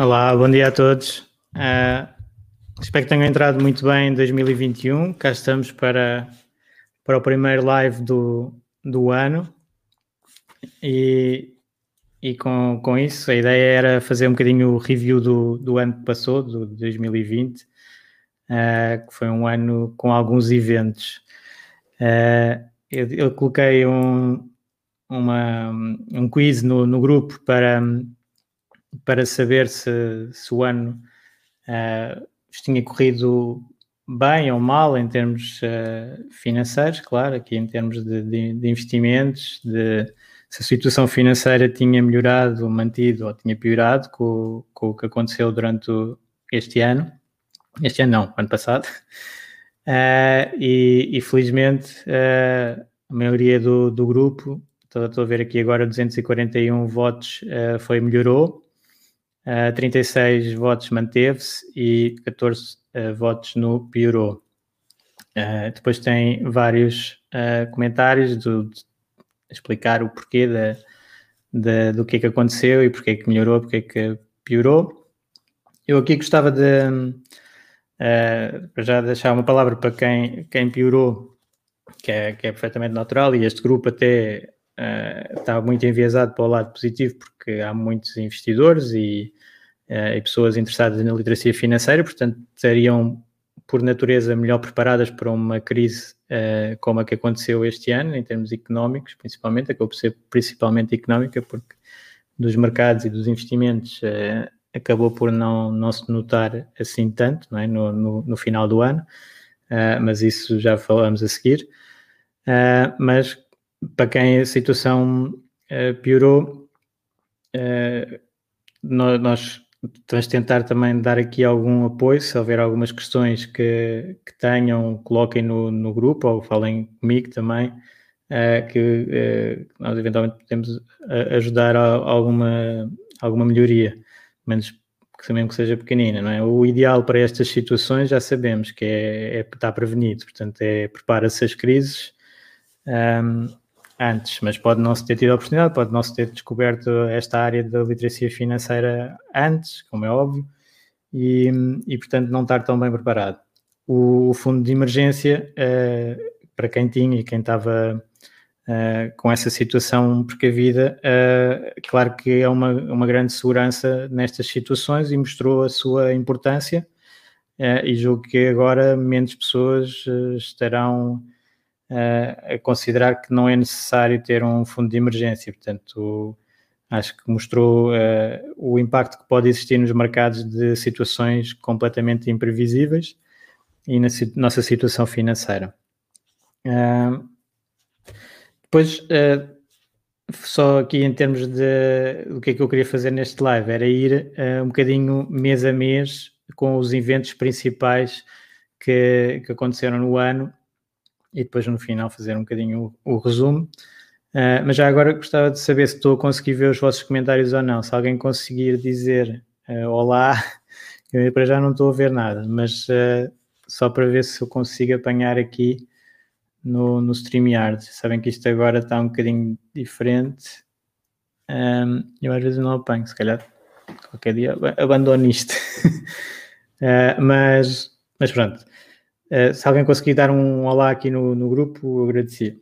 Olá, bom dia a todos. Uh, espero que tenham entrado muito bem em 2021. Cá estamos para, para o primeiro live do, do ano. E, e com, com isso, a ideia era fazer um bocadinho o review do, do ano que passou, do 2020, uh, ah, que foi um ano com alguns eventos. Uh, eu, eu, coloquei um, uma, um quiz no, no grupo para para saber se, se o ano uh, tinha corrido bem ou mal em termos uh, financeiros, claro, aqui em termos de, de, de, investimentos, de se a situação financeira tinha melhorado, mantido ou tinha piorado com, com o que aconteceu durante este ano. Este ano não, ano passado. Uh, e, e, felizmente uh, a maioria do, do grupo, estou, estou, a ver aqui agora 241 votos, foi melhorou uh, 36 votos manteve-se e 14 uh, eh, votos no piorou. Uh, depois tem vários comentários do, de explicar o porquê da, da, do que é que aconteceu e porque é que melhorou, porque é que piorou. Eu aqui gostava de já deixar uma palavra para quem, quem piorou, que é, que é perfeitamente natural, e este grupo até uh, está muito enviesado para o lado positivo, porque há muitos investidores e, uh, e pessoas interessadas na literacia financeira, portanto, estariam, por natureza, melhor preparadas para uma crise uh, como a que aconteceu este ano, em termos económicos, principalmente, acabou por ser principalmente económica, porque dos mercados e dos investimentos acabou por não, não se notar assim tanto é? no, no, no final do ano, mas isso já falamos a seguir. mas para quem a situação uh, piorou, uh, nós vamos tentar também dar aqui algum apoio, se houver algumas questões que, que tenham, coloquem no, no grupo ou falem comigo também, uh, que nós eventualmente podemos ajudar a, a, alguma, alguma melhoria, menos que mesmo que seja pequenina, não é? O ideal para estas situações já sabemos que é, é estar prevenido, portanto é prepara-se as crises um, ehm, antes, mas pode não se ter tido a oportunidade, pode não se ter descoberto esta área da literacia financeira antes, como é óbvio, e, e portanto não estar tão bem preparado. O, o fundo de emergência, uh, para quem tinha e quem estava uh, com essa situação precavida, uh, claro que é uma, uma grande segurança nestas situações e mostrou a sua importância, e julgo que agora menos pessoas estarão a considerar que não é necessário ter um fundo de emergência. Portanto, acho que mostrou uh, o impacto que pode existir nos mercados de situações completamente imprevisíveis e na nossa situação financeira. Uh, depois, uh, só aqui em termos de o que é que eu queria fazer neste live, era ir um bocadinho mês a mês com os eventos principais que, que aconteceram no ano e depois no final fazer um bocadinho o, o resumo. Uh, mas já agora gostava de saber se estou a conseguir ver os vossos comentários ou não. Se alguém conseguir dizer uh, olá, eu para já não estou a ver nada, mas uh, só para ver se eu consigo apanhar aqui no, no StreamYard. Sabem que isto agora está um bocadinho diferente. Um, eu às vezes não apanho, se calhar qualquer dia abandono isto. mas, mas pronto. Uh, se alguém conseguir dar um olá aqui no, no grupo, agradecia.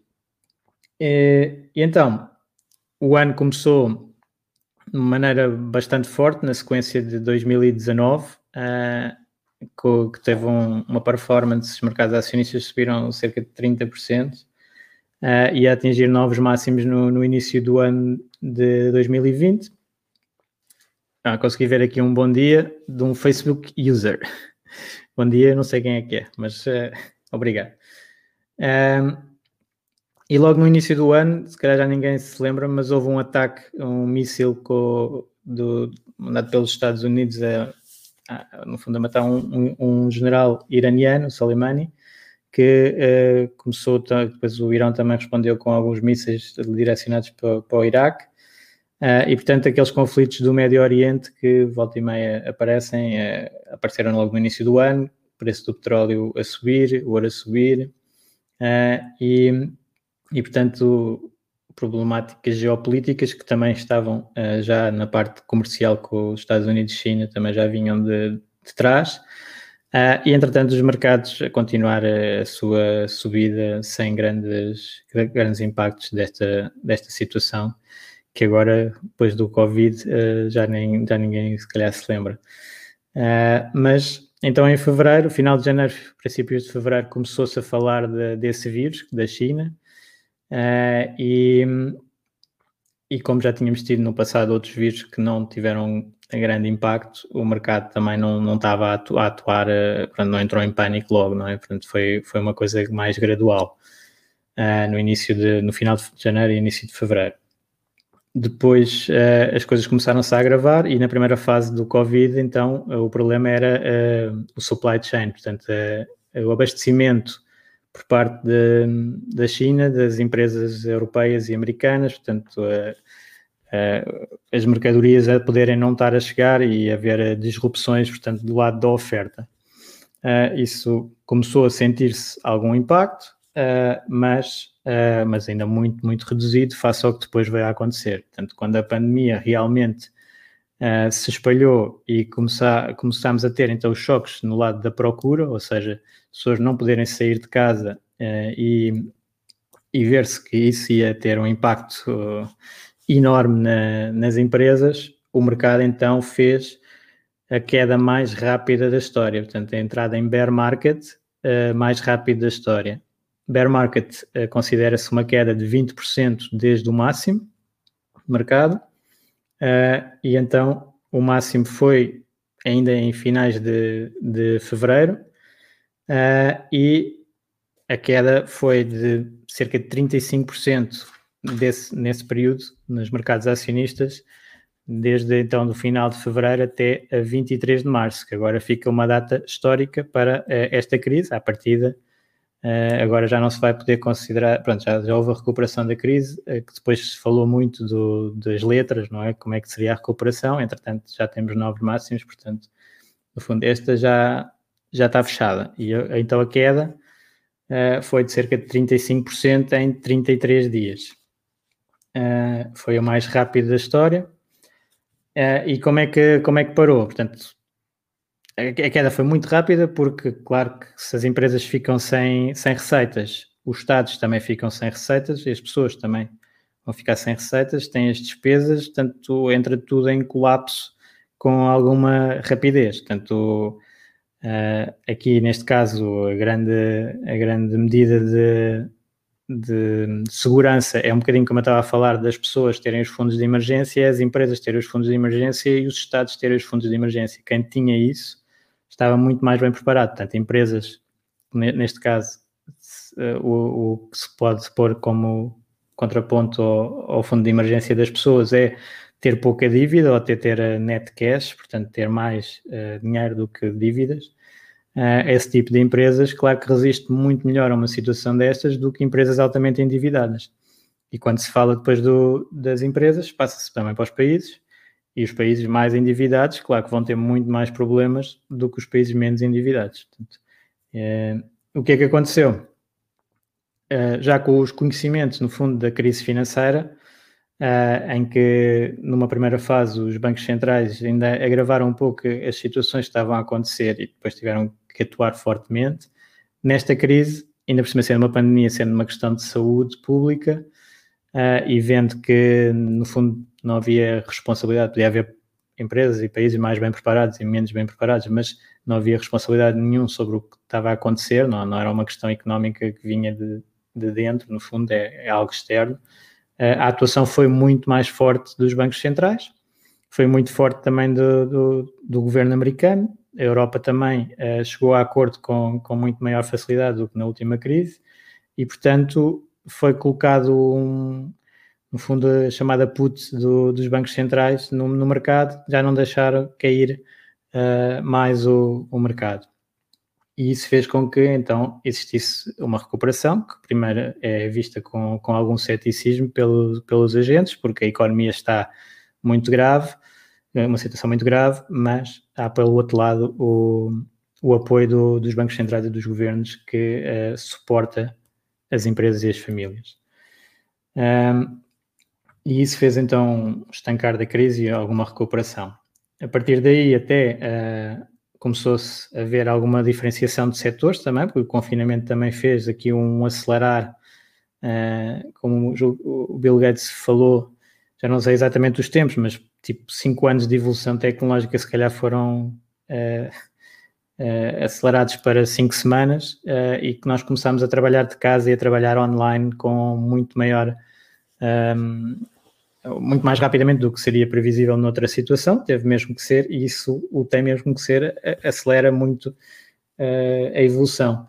E, e, então, o ano começou de maneira bastante forte na sequência de 2019, uh, que teve um, uma performance, os mercados acionistas subiram cerca de 30% uh, e a atingir novos máximos no, no início do ano de 2020. Ah, consegui ver aqui um bom dia de um Facebook user. bom dia, não sei quem é que é, mas uh, obrigado. Um, e logo no início do ano, se calhar já ninguém se lembra, mas houve um ataque, um míssil do, mandado pelos Estados Unidos a, a, no fundo a matar um, um, um general iraniano, Soleimani, que uh, começou, depois o Irão também respondeu com alguns mísseis direcionados para, para o Iraque, uh, e portanto aqueles conflitos do Médio Oriente que volta e meia aparecem, uh, apareceram logo no início do ano, preço do petróleo a subir, o ouro a subir, e e, portanto, problemáticas geopolíticas que também estavam uh, já na parte comercial com os Estados Unidos e China, também já vinham de, de trás. Uh, e, entretanto, os mercados a continuar a sua subida sem grandes, grandes impactos desta, desta situação, que agora, depois do Covid, uh, já, nem, já ninguém se calhar se lembra. mas então, em fevereiro, final de janeiro, princípios de fevereiro, começou-se a falar de, desse vírus da China, Uh, e, e como já tínhamos tido no passado outros vírus que não tiveram grande impacto, o mercado também não, não estava a atuar, a atuar uh, não entrou em pânico logo, não é? Portanto, foi, foi uma coisa mais gradual uh, no início de, no final de janeiro e início de fevereiro. Depois uh, as coisas começaram-se a agravar e na primeira fase do Covid, então, o problema era o supply chain, portanto, o abastecimento por parte de, da China, das empresas europeias e americanas, portanto, as mercadorias a poderem não estar a chegar e haver disrupções, portanto, do lado da oferta. isso começou a sentir-se algum impacto, mas, mas ainda muito, muito reduzido face ao que depois a acontecer. Portanto, quando a pandemia realmente Uh, se espalhou e começar, começámos a ter então os choques no lado da procura, ou seja, pessoas não poderem sair de casa uh, e, e ver-se que isso ia ter um impacto uh, enorme na, nas empresas, o mercado então fez a queda mais rápida da história, portanto, a entrada em bear market mais rápida da história. Bear market considera-se uma queda de 20% desde o máximo do mercado Uh, e então o máximo foi ainda em finais de, de fevereiro uh, e a queda foi de cerca de 35% desse, nesse período nos mercados acionistas, desde então do final de fevereiro até a 23 de março, que agora fica uma data histórica para uh, esta crise, à partida Uh, agora já não se vai poder considerar, pronto, já, já houve a recuperação da crise, uh, que depois se falou muito do, das letras, não é? Como é que seria a recuperação, entretanto já temos novos máximos, portanto, no fundo, esta já, já está fechada. E então a queda uh, foi de cerca de 35% em 33 dias. foi o mais rápido da história. e como é, que, como é que parou? Portanto, a queda foi muito rápida porque, claro, que se as empresas ficam sem, sem receitas, os Estados também ficam sem receitas e as pessoas também vão ficar sem receitas, têm as despesas, portanto, entra tudo em colapso com alguma rapidez. Portanto, uh, aqui neste caso, a grande, a grande medida de, de segurança é um bocadinho como eu estava a falar das pessoas terem os fundos de emergência, as empresas terem os fundos de emergência e os Estados terem os fundos de emergência. Quem tinha isso estava muito mais bem preparado. Portanto, empresas, neste caso, eh, o, o que se pode pôr como contraponto ao, ao, fundo de emergência das pessoas é ter pouca dívida ou até ter net cash, portanto, ter mais uh, dinheiro do que dívidas. Uh, esse tipo de empresas, claro que resiste muito melhor a uma situação destas do que empresas altamente endividadas. E quando se fala depois do, das empresas, passa-se também para os países e os países mais endividados, claro que vão ter muito mais problemas do que os países menos endividados. Portanto, é, o que é que aconteceu? É, já com os conhecimentos, no fundo, da crise financeira, é, em que numa primeira fase os bancos centrais ainda agravaram um pouco as situações que estavam a acontecer e depois tiveram que atuar fortemente, nesta crise, ainda por cima sendo uma pandemia, sendo uma questão de saúde pública, e vendo que, no fundo, não havia responsabilidade, podia haver empresas e países mais bem preparados e menos bem preparados, mas não havia responsabilidade nenhum sobre o que estava a acontecer, não, não era uma questão económica que vinha de, de dentro, no fundo é, é algo externo. a atuação foi muito mais forte dos bancos centrais, foi muito forte também do, do, do governo americano, a Europa também uh, chegou a acordo com, com muito maior facilidade do que na última crise e, portanto, foi colocado um, no fundo, a chamada put do, dos bancos centrais no, no, mercado, já não deixaram cair uh, mais o, o, mercado. E isso fez com que, então, existisse uma recuperação, que primeiro é vista com, com algum ceticismo pelo, pelos agentes, porque a economia está muito grave, é uma situação muito grave, mas há pelo outro lado o, o apoio do, dos bancos centrais e dos governos que uh, suporta as empresas e as famílias. Um, e isso fez então estancar da crise e alguma recuperação. A partir daí até uh, começou-se a ver alguma diferenciação de setores também, porque o confinamento também fez aqui um acelerar, uh, como o Bill Gates falou, já não sei exatamente os tempos, mas tipo cinco anos de evolução tecnológica se calhar foram uh, uh, acelerados para cinco semanas uh, e que nós começámos a trabalhar de casa e a trabalhar online com muito maior um, muito mais rapidamente do que seria previsível noutra situação, teve mesmo que ser, e isso o tem mesmo que ser, acelera muito a evolução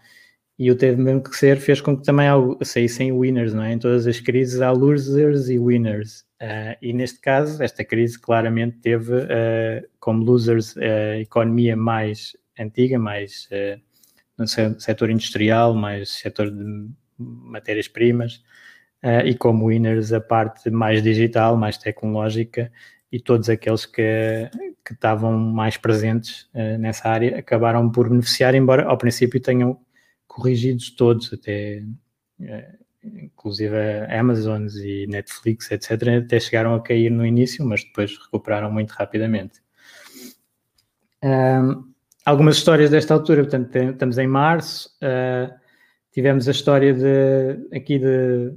e o teve mesmo que ser, fez com que também saíssem winners, não é? Em todas as crises há losers e winners. Uh, e neste caso, esta crise claramente teve uh, como losers a economia mais antiga, mais uh, no setor industrial, mais setor de matérias-primas, e como winners a parte mais digital, mais tecnológica e todos aqueles que, que estavam mais presentes nessa área acabaram por beneficiar, embora ao princípio tenham corrigidos todos, até inclusive a Amazon e Netflix, etc., até chegaram a cair no início, mas depois recuperaram muito rapidamente. Um, algumas histórias desta altura, portanto, estamos em março, uh, tivemos a história de, aqui de,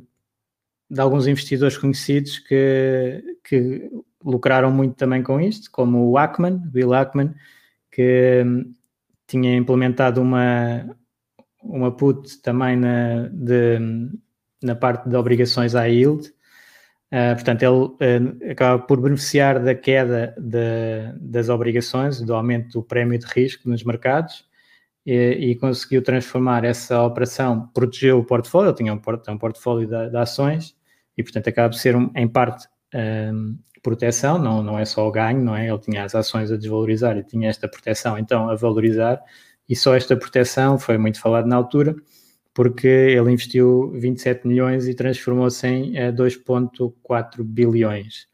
de alguns investidores conhecidos que, que lucraram muito também com isto, como o Ackman, Bill Ackman, que um, tinha implementado uma, uma put também na, de, na parte de obrigações à yield. Uh, portanto, ele uh, acaba por beneficiar da queda de, das obrigações, do aumento do prémio de risco nos mercados e, e conseguiu transformar essa operação, protegeu o portfólio, ele tinha um, um portfólio de, de, ações e, portanto, acaba por ser, um, em parte, um, proteção, não, não é só o ganho, não é? Ele tinha as ações a desvalorizar e tinha esta proteção, então, a valorizar e só esta proteção foi muito falado na altura, porque ele investiu 27 milhões e transformou-se em 2,4 eh, bilhões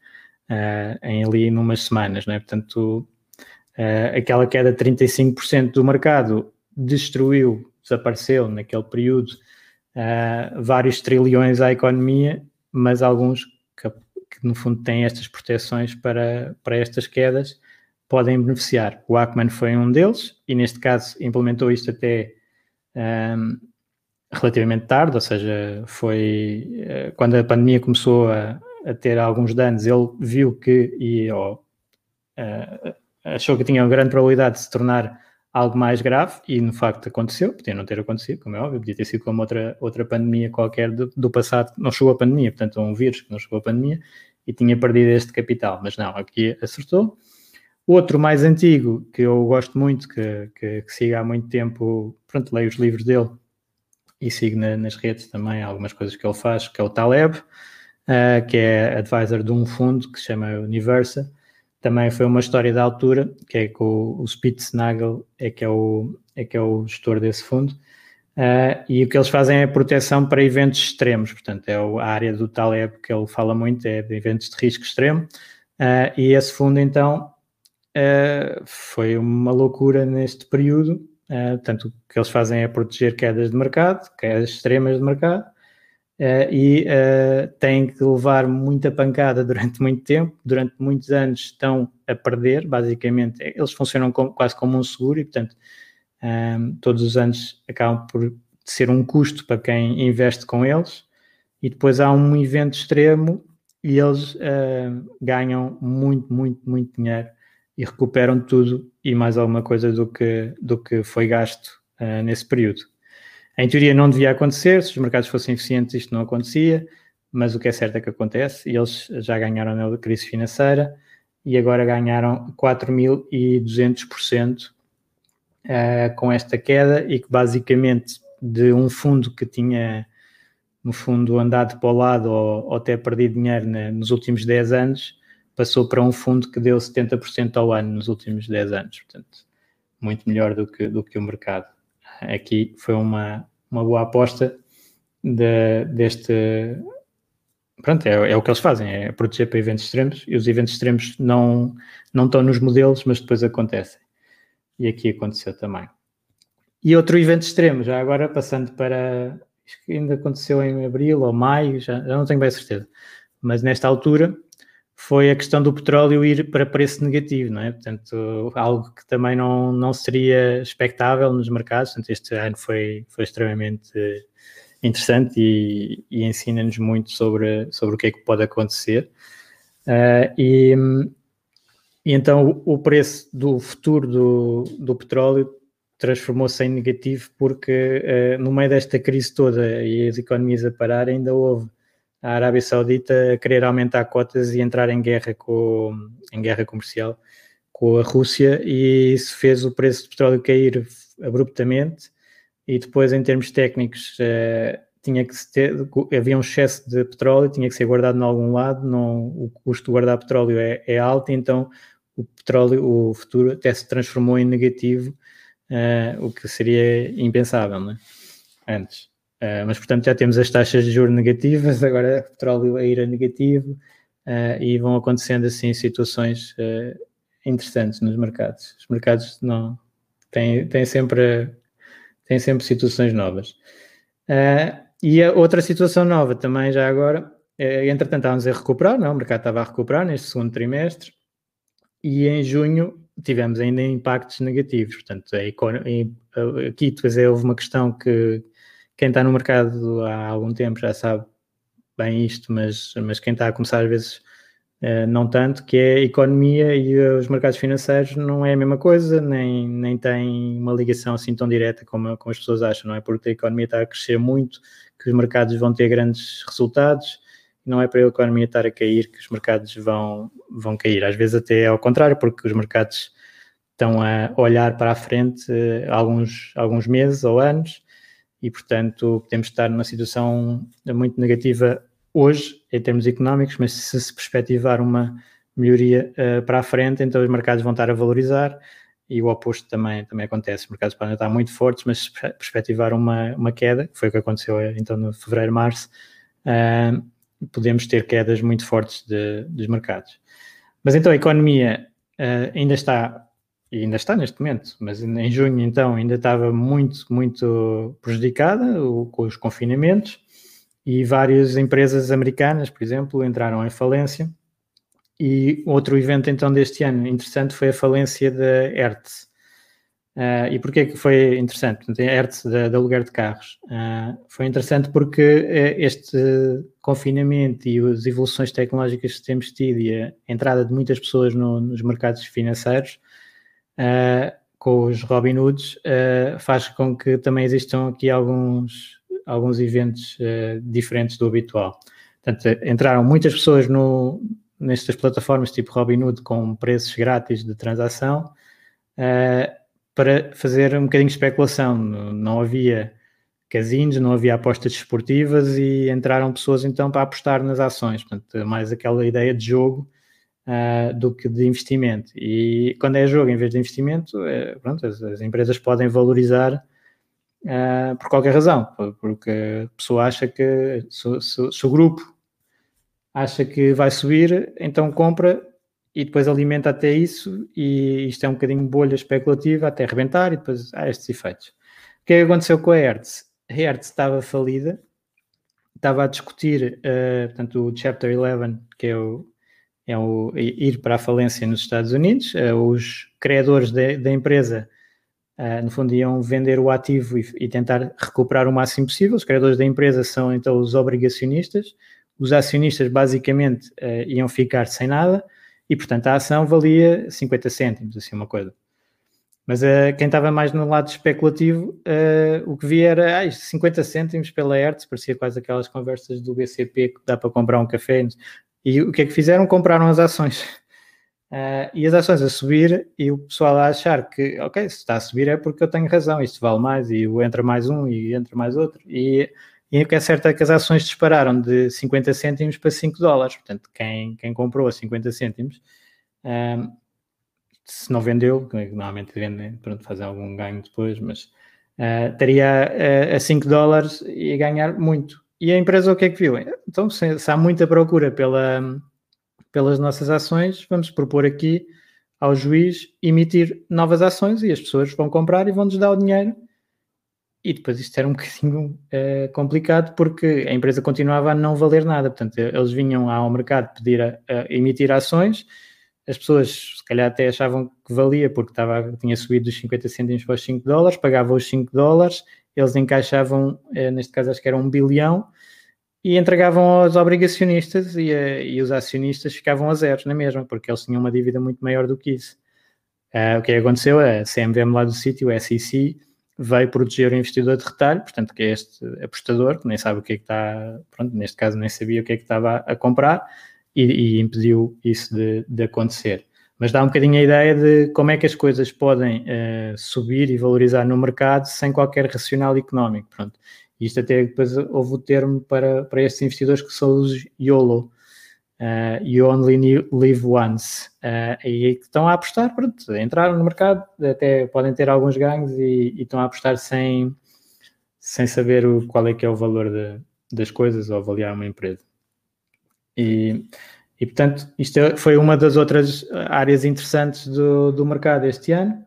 uh, em ali numas semanas, é? Portanto, uh, aquela queda de 35% do mercado destruiu, desapareceu naquele período uh, vários trilhões à economia, mas alguns que, que, no fundo têm estas proteções para, para estas quedas podem beneficiar. O Ackman foi um deles e, neste caso, implementou isto até um, relativamente tarde, ou seja, foi uh, quando a pandemia começou a, a, ter alguns danos, ele viu que e uh, achou que tinha uma grande probabilidade de se tornar algo mais grave e, no facto, aconteceu. Podia não ter acontecido, como é óbvio, podia ter sido como outra, outra pandemia qualquer do, do passado, não chegou a pandemia, portanto, um vírus que não chegou a pandemia e tinha perdido este capital, mas não, aqui acertou Outro mais antigo, que eu gosto muito, que, que, que sigo há muito tempo, pronto, leio os livros dele e sigo na, nas redes também algumas coisas que ele faz, que é o Taleb, uh, que é advisor de um fundo que se chama Universa. Também foi uma história da altura, que é que o, o Spitznagel é que é o, é que é o gestor desse fundo. Uh, e o que eles fazem é proteção para eventos extremos, portanto, é a área do Taleb que ele fala muito, é de eventos de risco extremo. Uh, e esse fundo, então, foi uma loucura neste período. Uh, portanto, o que eles fazem é proteger quedas de mercado, quedas extremas de mercado, uh, e uh, têm que levar muita pancada durante muito tempo, durante muitos anos estão a perder, basicamente, eles funcionam como, quase como um seguro e, portanto, um, todos os anos acabam por ser um custo para quem investe com eles, e depois há um evento extremo e eles ganham muito, muito, muito dinheiro e recuperam tudo e mais alguma coisa do que, do que foi gasto uh, nesse período. Em teoria não devia acontecer, se os mercados fossem eficientes isto não acontecia, mas o que é certo é que acontece e eles já ganharam na crise financeira e agora ganharam 4.200% uh, eh, com esta queda e que basicamente de um fundo que tinha no fundo andado para o lado ou, ou até perdido dinheiro nos últimos 10 anos, passou para um fundo que deu 70% ao ano nos últimos 10 anos, portanto, muito melhor do que, do que o mercado. Aqui foi uma, uma boa aposta de, deste, pronto, é, é, o que eles fazem, é proteger para eventos extremos, e os eventos extremos não, não estão nos modelos, mas depois acontecem. E aqui aconteceu também. E outro evento extremo, já agora passando para, acho que ainda aconteceu em abril ou maio, já, já não tenho bem certeza, mas nesta altura foi a questão do petróleo ir para preço negativo, não é? Portanto, algo que também não, não seria expectável nos mercados, portanto, este ano foi, foi extremamente interessante e, e ensina-nos muito sobre, sobre o que é que pode acontecer. Uh, e, e, então o preço do futuro do, do petróleo transformou-se em negativo porque uh, no meio desta crise toda e as economias a parar ainda houve a Arábia Saudita querer aumentar cotas e entrar em guerra com em guerra comercial com a Rússia e isso fez o preço do petróleo cair abruptamente e depois, em termos técnicos, uh, tinha que ter, havia um excesso de petróleo, tinha que ser guardado em algum lado, não, o custo de guardar petróleo é, é alto, então o petróleo, o futuro, até se transformou em negativo, uh, o que seria impensável né? antes. Uh, mas, portanto, já temos as taxas de juros negativas, agora o petróleo a ir a negativo uh, e vão acontecendo assim situações interessantes nos mercados. Os mercados não têm, têm sempre tem sempre situações novas. Uh, e a outra situação nova também já agora, é, entretanto estávamos a recuperar, não? o mercado estava a recuperar neste segundo trimestre e em junho tivemos ainda impactos negativos, portanto aqui depois é, houve uma questão que quem está no mercado há algum tempo já sabe bem isto, mas, mas quem está a começar às vezes Uh, não tanto, que é a economia e os mercados financeiros não é a mesma coisa, nem, nem tem uma ligação assim tão direta como, como as pessoas acham, não é? Porque a economia está a crescer muito, que os mercados vão ter grandes resultados, não é para a economia estar a cair que os mercados vão, vão cair. Às vezes até é ao contrário, porque os mercados estão a olhar para a frente uh, alguns, alguns meses ou anos e, portanto, podemos estar numa situação muito negativa hoje, em termos económicos, mas se se perspectivar uma melhoria uh, para a frente, então os mercados vão estar a valorizar e o oposto também, também acontece. Os mercados podem estar muito fortes, mas se perspectivar uma, uma queda, que foi o que aconteceu eh, então no fevereiro, março, uh, podemos ter quedas muito fortes de, dos mercados. Mas então a economia uh, ainda está, e ainda está neste momento, mas em junho então ainda estava muito, muito prejudicada o, com os confinamentos, e várias empresas americanas, por exemplo, entraram em falência. E outro evento então deste ano interessante foi a falência da Hertz. Uh, e porquê que foi interessante? A Hertz da, aluguer de carros. Uh, foi interessante porque uh, este confinamento e as evoluções tecnológicas que temos tido e a entrada de muitas pessoas no, nos mercados financeiros com os Robinhoods faz com que também existam aqui alguns alguns eventos uh, diferentes do habitual. Portanto, entraram muitas pessoas no, nestas plataformas tipo Robinhood com preços grátis de transação uh, para fazer um bocadinho de especulação. Não havia casinos, não havia apostas desportivas e entraram pessoas então para apostar nas ações. Portanto, mais aquela ideia de jogo uh, do que de investimento. E quando é jogo em vez de investimento, pronto, as, as empresas podem valorizar uh, por qualquer razão, porque a pessoa acha que se, o grupo acha que vai subir, então compra e depois alimenta até isso e isto é um bocadinho bolha especulativa até arrebentar e depois há estes efeitos. O que é que aconteceu com a Hertz? A Hertz estava falida, estava a discutir, uh, portanto, o Chapter 11, que é o, é o ir para a falência nos Estados Unidos. Uh, os criadores da empresa Uh, no fundo, iam vender o ativo e, e, tentar recuperar o máximo possível. Os criadores da empresa são então os obrigacionistas. Os acionistas, basicamente, uh, iam ficar sem nada e, portanto, a ação valia 50 cêntimos, assim, uma coisa. Mas uh, quem estava mais no lado especulativo, o que via era ah, 50 cêntimos pela Hertz, parecia quase aquelas conversas do BCP que dá para comprar um café. E o que é que fizeram? Compraram as ações. Uh, e as ações a subir e o pessoal a achar que, ok, se está a subir é porque eu tenho razão, isto vale mais e entra mais um e entra mais outro. E, e o que é certo é que as ações dispararam de 50 cêntimos para 5 dólares. Portanto, quem, quem comprou a 50 cêntimos, uh, se não vendeu, normalmente vendem, pronto, fazem algum ganho depois, mas uh, estaria a, a 5 dólares e a ganhar muito. E a empresa o que é que viu? Então, se, se há muita procura pela pelas nossas ações, vamos propor aqui ao juiz emitir novas ações e as pessoas vão comprar e vão-nos dar o dinheiro. E depois isto era um bocadinho uh, complicado porque a empresa continuava a não valer nada. Portanto, eles vinham ao mercado pedir a, a emitir ações, as pessoas se calhar até achavam que valia porque estava, tinha subido dos 50 cêntimos para os 5 dólares, pagavam os 5 dólares, eles encaixavam, uh, neste caso acho que era um bilhão, e entregavam aos obrigacionistas e, a, e, os acionistas ficavam a zeros na mesma, porque eles tinham uma dívida muito maior do que isso. Uh, o que aconteceu? A CMVM lá do sítio, a SEC, veio proteger o investidor de retalho, portanto, que é este apostador, que nem sabe o que é que está, pronto, neste caso nem sabia o que é que estava a comprar, e, e impediu isso de, de, acontecer. Mas dá um bocadinho a ideia de como é que as coisas podem uh, subir e valorizar no mercado sem qualquer racional económico. Pronto. Isto até depois houve o termo para, para estes investidores que são os YOLO, uh, You Only Live Once, uh, e que estão a apostar, pronto, entraram no mercado, até podem ter alguns ganhos e, e estão a apostar sem, sem saber o, qual é que é o valor de, das coisas ou avaliar uma empresa. E, e portanto, isto é, foi uma das outras áreas interessantes do, do mercado este ano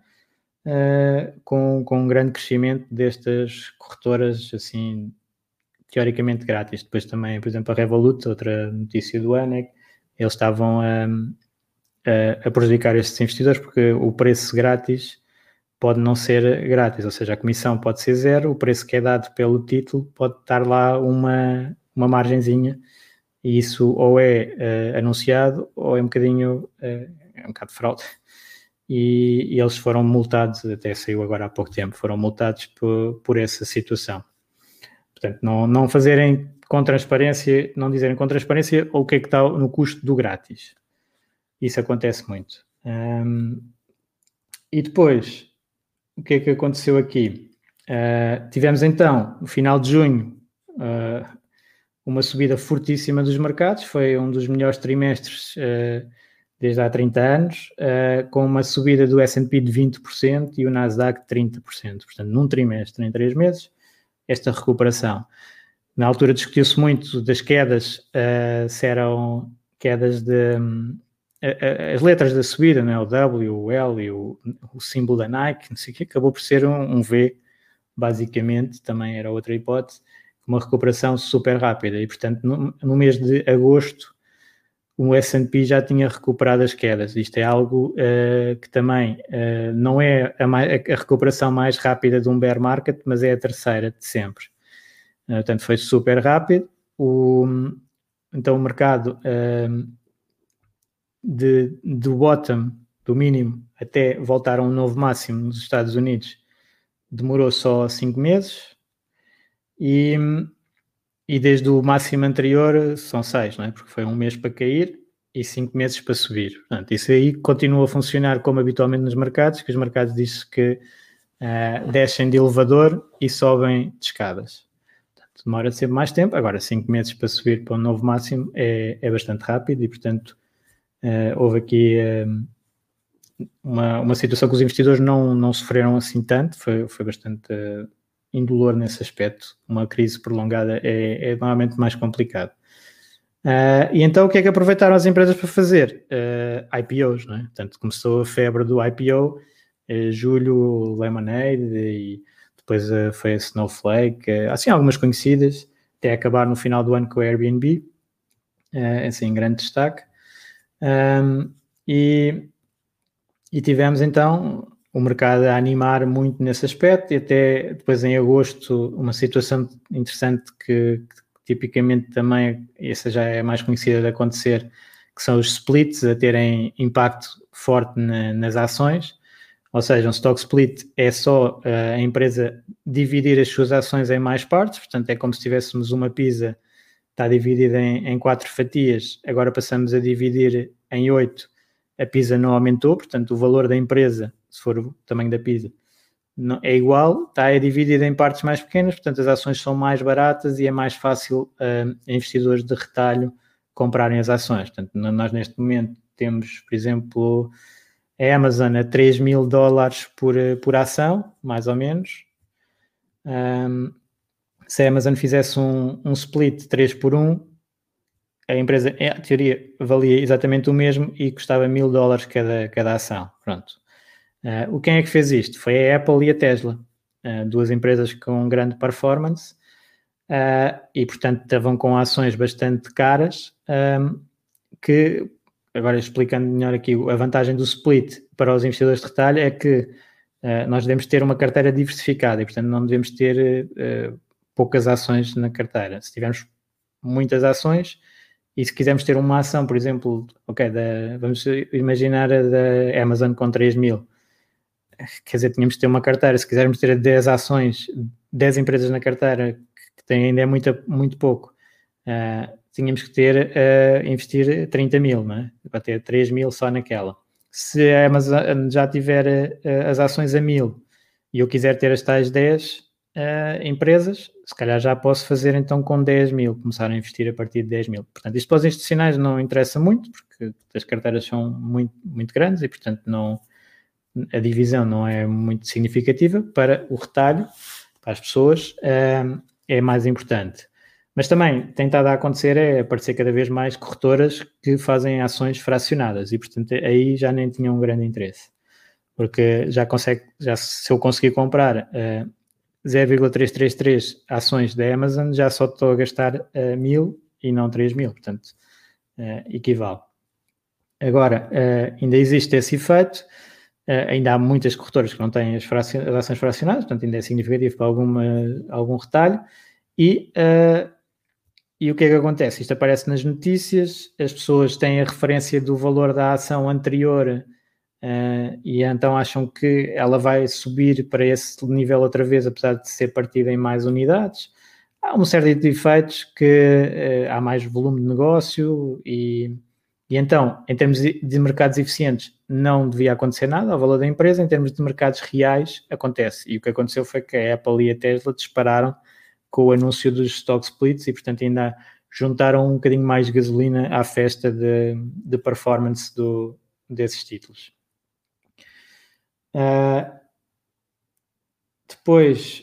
uh, com, com um grande crescimento destas corretoras, assim, teoricamente grátis. Depois também, por exemplo, a Revolut, outra notícia do ano, é que eles estavam a, a, a prejudicar estes investidores porque o preço grátis pode não ser grátis, ou seja, a comissão pode ser zero, o preço que é dado pelo título pode estar lá uma, uma margenzinha, e isso ou é uh, anunciado ou é um bocadinho, uh, é um bocado de fraude e, e, eles foram multados, até saiu agora há pouco tempo, foram multados por, por essa situação. Portanto, não, não fazerem com transparência, não dizerem com transparência ou o que é que está no custo do grátis. Isso acontece muito. Um, e depois, o que é que aconteceu aqui? Uh, tivemos então, no final de junho, uh, uma subida fortíssima dos mercados, foi um dos melhores trimestres uh, desde há 30 anos, uh, com uma subida do S&P de 20% e o Nasdaq de 30%. Portanto, num trimestre, em três meses, esta recuperação. Na altura discutiu-se muito das quedas, uh, se eram quedas de... Um, as letras da subida, né? o W, o L e o, o símbolo da Nike, não sei o que, acabou por ser um, um V, basicamente, também era outra hipótese, uma recuperação super rápida. E, portanto, no, no mês de agosto, o S&P já tinha recuperado as quedas. Isto é algo uh, que também uh, não é a, a, recuperação mais rápida de um bear market, mas é a terceira de sempre. Uh, portanto, foi super rápido. O, então, o mercado de, do bottom, do mínimo, até voltar a um novo máximo nos Estados Unidos, demorou só cinco meses. E e desde o máximo anterior são seis, não é? Porque foi um mês para cair e cinco meses para subir. Portanto, isso aí continua a funcionar como habitualmente nos mercados, que os mercados dizem que uh, descem de elevador e sobem de escadas. Portanto, demora sempre mais tempo. Agora, cinco meses para subir para um novo máximo é, é bastante rápido e, portanto, uh, houve aqui uh, uma, uma situação que os investidores não, não sofreram assim tanto, foi, foi bastante indolor nesse aspecto. Uma crise prolongada é, é normalmente mais complicado. Uh, e então o que é que aproveitaram as empresas para fazer? Uh, ah, IPOs, não é? Portanto, começou a febre do IPO, uh, julho Lemonade e depois foi a Snowflake, assim algumas conhecidas, até acabar no final do ano com a Airbnb, assim em grande destaque. Um, e, e tivemos então o mercado a animar muito nesse aspecto e até depois em agosto uma situação interessante que, que tipicamente também, essa já é mais conhecida de acontecer, que são os splits a terem impacto forte na, nas ações, ou seja, um stock split é só uh, a empresa dividir as suas ações em mais partes, portanto é como se tivéssemos uma pizza, está dividida em, em quatro fatias, agora passamos a dividir em oito, a pizza não aumentou, portanto o valor da empresa, se for o tamanho da pizza, não, é igual, está é dividida em partes mais pequenas, portanto as ações são mais baratas e é mais fácil uh, investidores de retalho comprarem as ações. Portanto, nós neste momento temos, por exemplo, a Amazon a 3 mil dólares por, por ação, mais ou menos. Um, se a Amazon fizesse um, um split 3 por 1, a empresa, em teoria, valia exatamente o mesmo e custava mil dólares cada, cada ação. Pronto. Uh, quem é que fez isto? Foi a Apple e a Tesla, uh, duas empresas com grande performance uh, e, portanto, estavam com ações bastante caras um, que agora explicando melhor aqui, a vantagem do split para os investidores de retalho é que uh, nós devemos ter uma carteira diversificada e, portanto, não devemos ter poucas ações na carteira. Se tivermos muitas ações e se quisermos ter uma ação, por exemplo, ok, da, vamos imaginar a da Amazon com 3 mil, quer dizer, tínhamos que ter uma carteira, se quisermos ter 10 ações, 10 empresas na carteira, que tem ainda é muito, muito pouco, uh, tínhamos que ter, uh, investir 30 mil, não é? para ter 3 mil só naquela. Se a Amazon já tiver uh, as ações a mil e eu quiser ter as tais 10 uh, eh, empresas, se calhar já posso fazer então com 10 mil, começar a investir a partir de 10 mil. Portanto, isto para os institucionais não interessa muito, porque as carteiras são muito, muito grandes e, portanto, não, a divisão não é muito significativa. Para o retalho, para as pessoas, é mais importante. Mas também tem estado a acontecer é aparecer cada vez mais corretoras que fazem ações fracionadas e, portanto, aí já nem tinha um grande interesse. Porque já consegue, já se eu conseguir comprar eh, 0,333 ações da Amazon, já só estou a gastar uh, mil e não 3 mil, portanto, uh, equivale. Agora, uh, ainda existe esse efeito, ainda há muitas corretoras que não têm as, as, ações fracionadas, portanto, ainda é significativo para alguma, algum retalho, e e o que é que acontece? Isto aparece nas notícias, as pessoas têm a referência do valor da ação anterior uh, e então acham que ela vai subir para esse nível outra vez, apesar de ser partida em mais unidades. Há uma série de efeitos que uh, há mais volume de negócio e, e então, em termos de mercados eficientes, não devia acontecer nada ao valor da empresa, em termos de mercados reais, acontece. E o que aconteceu foi que a Apple e a Tesla dispararam com o anúncio dos stock splits e, portanto, ainda juntaram um bocadinho mais de gasolina à festa de, de performance do, desses títulos. Uh, depois,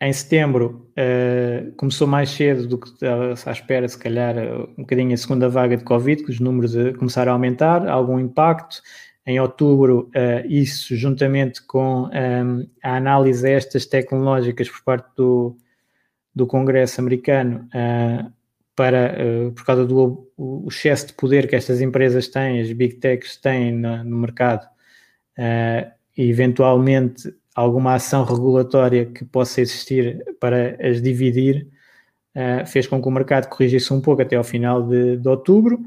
em setembro, uh, começou mais cedo do que estava à espera, se calhar, um bocadinho a segunda vaga de Covid, que os números começaram a aumentar, algum impacto. Em outubro, uh, isso juntamente com um, a análise destas tecnológicas por parte do, do Congresso americano para, por causa do o excesso de poder que estas empresas têm, as big techs têm no, no mercado, uh, e eventualmente alguma ação regulatória que possa existir para as dividir, fez com que o mercado corrigisse um pouco até ao final de, de outubro.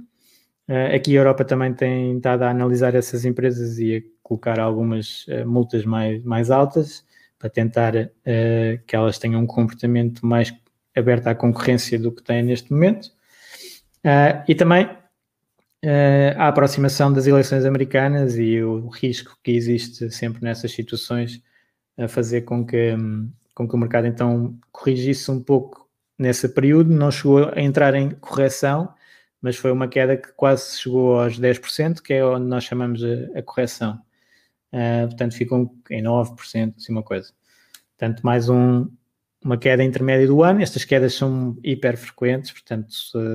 aqui a Europa também tem estado a analisar essas empresas e a colocar algumas multas mais, mais altas para tentar uh, que elas tenham um comportamento mais aberto à concorrência do que têm neste momento. Uh, e também uh, a aproximação das eleições americanas e o risco que existe sempre nessas situações a fazer com que, com que o mercado então corrigisse um pouco nesse período, não chegou a entrar em correção, mas foi uma queda que quase chegou aos 10%, que é onde nós chamamos a, a correção. Uh, portanto, ficam em 9%, assim uma coisa. Portanto, mais um, uma queda intermédia do ano. Estas quedas são hiper frequentes, portanto,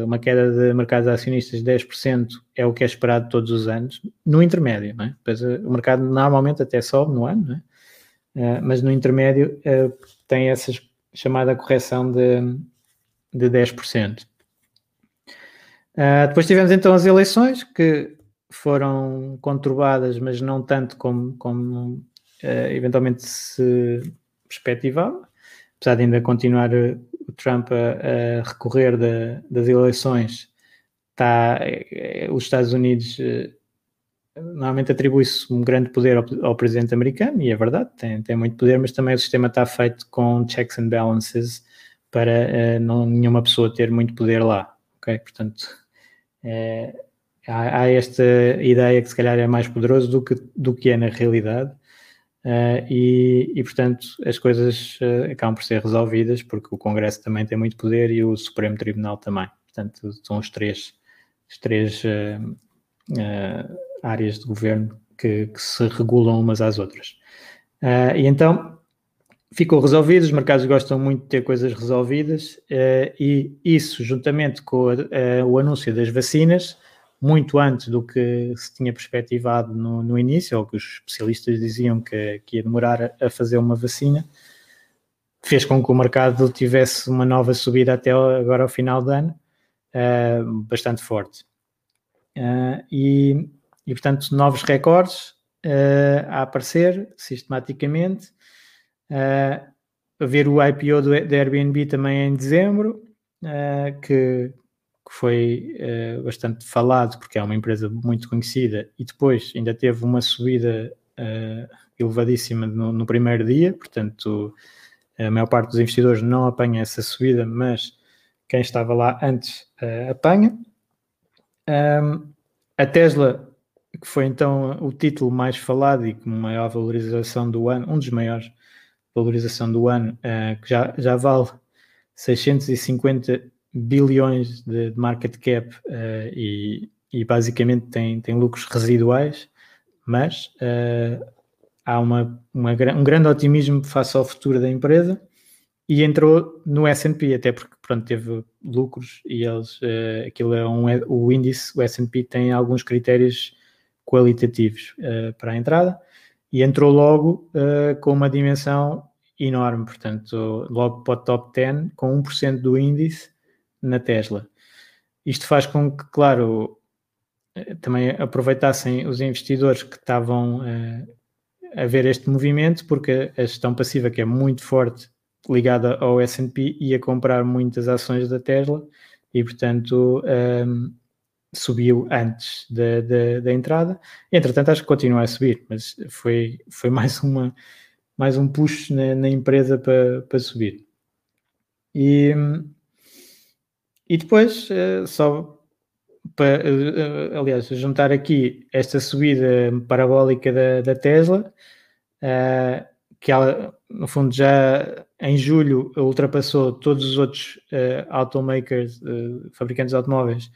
uma queda de mercados acionistas de 10% é o que é esperado todos os anos, no intermédio, não é? Depois, eh, o mercado normalmente até sobe no ano, não é? Uh, mas no intermédio uh, tem essa chamada correção de, de 10%. Uh, depois tivemos então as eleições, que foram conturbadas, mas não tanto como, como eventualmente se perspectivava, apesar de ainda continuar o Trump a, a recorrer de, das eleições, está, os Estados Unidos normalmente atribui-se um grande poder ao, ao, presidente americano, e é verdade, tem, tem muito poder, mas também o sistema está feito com checks and balances para uh, não nenhuma pessoa ter muito poder lá, ok? Portanto, é, há, há, esta ideia que se calhar é mais poderoso do que, do que é na realidade, uh, e, e, portanto as coisas uh, acabam por ser resolvidas porque o Congresso também tem muito poder e o Supremo Tribunal também. Portanto, são os três, os três áreas de governo que, que, se regulam umas às outras. Uh, e então ficou resolvido, os mercados gostam muito de ter coisas resolvidas uh, e isso, juntamente com a, uh, o anúncio das vacinas, muito antes do que se tinha perspectivado no, no início, ou que os especialistas diziam que, que ia demorar a, fazer uma vacina, fez com que o mercado tivesse uma nova subida até agora ao final do ano, bastante forte. e e, portanto, novos recordes uh, a aparecer sistematicamente. Uh, a ver o IPO do, da Airbnb também em dezembro, uh, que, que, foi uh, bastante falado, porque é uma empresa muito conhecida, e depois ainda teve uma subida elevadíssima no, no, primeiro dia, portanto, a maior parte dos investidores não apanha essa subida, mas quem estava lá antes apanha. Um, a Tesla que foi então o título mais falado e com maior valorização do ano, um dos maiores valorização do ano, uh, que já, já vale 650 bilhões de, de market cap uh, e, e, basicamente tem, tem lucros residuais, mas uh, há uma, uma, um grande otimismo face ao futuro da empresa e entrou no S&P, até porque pronto, teve lucros e eles, aquilo é um, o índice, o S&P tem alguns critérios qualitativos uh, para a entrada e entrou logo uh, com uma dimensão enorme, portanto, logo para o top 10, com 1% do índice na Tesla. Isto faz com que, claro, eh, também aproveitassem os investidores que estavam uh, a ver este movimento, porque a gestão passiva, que é muito forte, ligada ao S&P, ia comprar muitas ações da Tesla e, portanto, um, subiu antes da, da, da, entrada. Entretanto, acho que continua a subir, mas foi, foi mais, uma, mais um push na, na empresa para, para subir. E, e depois, uh, só para, uh, aliás, juntar aqui esta subida parabólica da, da Tesla, uh, que ela, no fundo, já em julho ultrapassou todos os outros automakers, fabricantes de automóveis,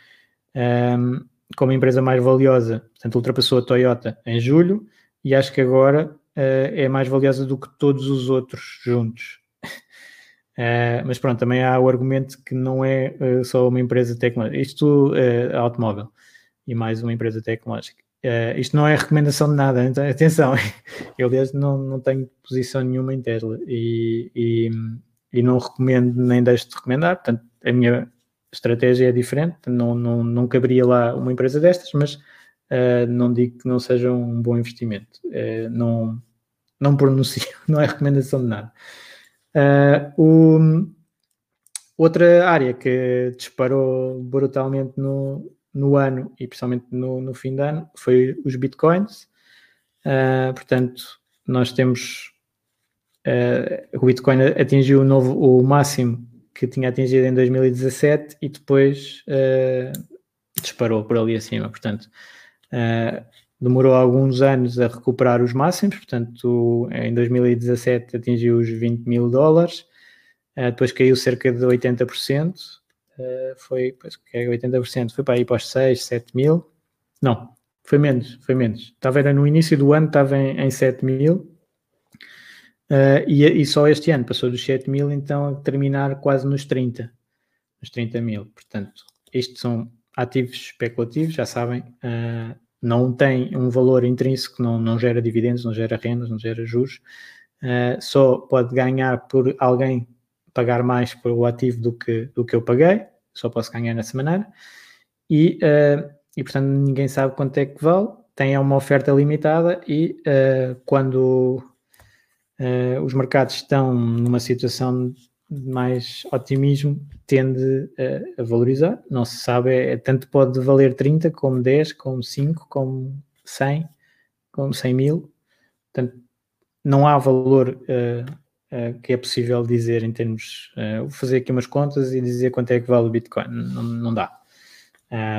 um, como empresa mais valiosa, portanto, ultrapassou a Toyota em julho e acho que agora é mais valiosa do que todos os outros juntos. Uh, mas pronto, também há o argumento que não é uh, só uma empresa tecnológica, isto é automóvel e mais uma empresa tecnológica. Uh, isto não é recomendação de nada, então, atenção, eu aliás não, não tenho posição nenhuma em Tesla e, e, e não recomendo nem deixo de recomendar, portanto, a minha estratégia é diferente, não, não, não caberia lá uma empresa destas, mas uh, não digo que não seja um bom investimento. Uh, não, não pronuncio, não é recomendação de nada. Uh, o, outra área que disparou brutalmente no, no ano e principalmente no, no fim de ano foi os bitcoins. portanto, nós temos o Bitcoin atingiu o novo o máximo que tinha atingido em 2017 e depois uh, disparou por ali acima. Portanto, uh, demorou alguns anos a recuperar os máximos. Portanto, em 2017 atingiu os 20 mil dólares, uh, depois caiu cerca de 80%. foi, pois, que é 80%, foi para ir para os 6, 7 mil. Não, foi menos, foi menos. Estava era no início do ano, estava em, em 7 mil Uh, e, só este ano passou dos 7 mil, então a terminar quase nos 30, nos 30 mil. Portanto, estes são ativos especulativos, já sabem, não tem um valor intrínseco, não, não gera dividendos, não gera rendas, não gera juros, uh, só pode ganhar por alguém pagar mais por o ativo do que, do que eu paguei, só posso ganhar nessa maneira, e, e portanto ninguém sabe quanto é que vale, tem uma oferta limitada e quando uh, os mercados estão numa situação mais otimismo, tende a, a valorizar. Não se sabe, é, tanto pode valer 30 como 10, como 5, como 100, como 100 mil. Portanto, não há valor uh, uh, que é possível dizer em termos. Uh, vou fazer aqui umas contas e dizer quanto é que vale o Bitcoin. Não, não dá.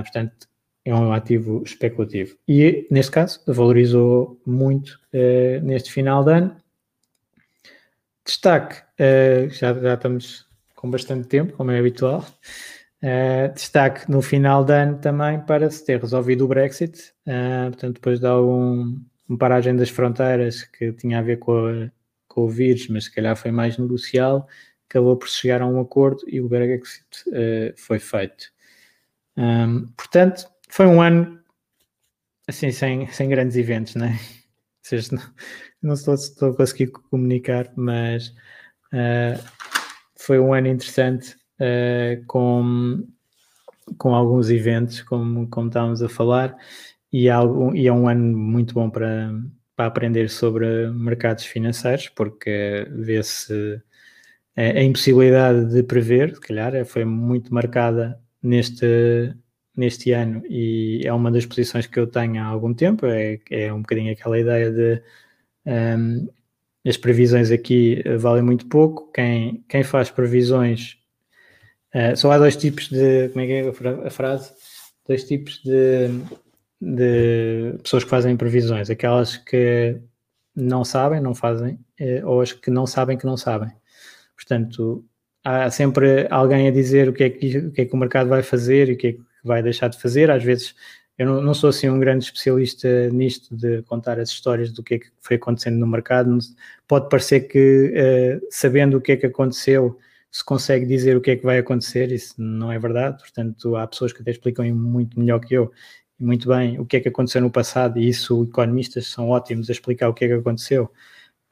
portanto, é um ativo especulativo. E, neste caso, valorizou muito neste final de ano. Destaque, já, já estamos com bastante tempo, como é habitual. destaque no final de ano também para se ter resolvido o Brexit. portanto, depois de algum uma paragem das fronteiras que tinha a ver com, a, com o vírus, mas se calhar foi mais negocial, acabou por chegar a um acordo e o Brexit uh, foi feito. Um, portanto, foi um ano assim sem, sem grandes eventos, né? Seja, não, não estou, estou a conseguir comunicar, mas uh, foi um ano interessante uh, com, com alguns eventos, como, como estávamos a falar, e, e é um ano muito bom para, para aprender sobre mercados financeiros, porque vê-se a, impossibilidade de prever, se calhar, foi muito marcada neste, neste ano e é uma das posições que eu tenho há algum tempo, é, é um bocadinho aquela ideia de um, as previsões aqui valem muito pouco, quem, quem faz previsões, uh, só há dois tipos de, como é que é a frase? Dois tipos de de pessoas que fazem previsões, aquelas que não sabem, não fazem, eh, ou as que não sabem que não sabem. Portanto, há sempre alguém a dizer o que é que, o, que, é que o mercado vai fazer e o que é que vai deixar de fazer. Às vezes, eu não, não, sou assim um grande especialista nisto de contar as histórias do que é que foi acontecendo no mercado. Pode parecer que, uh, sabendo o que é que aconteceu, se consegue dizer o que é que vai acontecer, isso não é verdade. Portanto, há pessoas que até explicam muito melhor que eu muito bem o que é que aconteceu no passado, e isso economistas são ótimos a explicar o que é que aconteceu,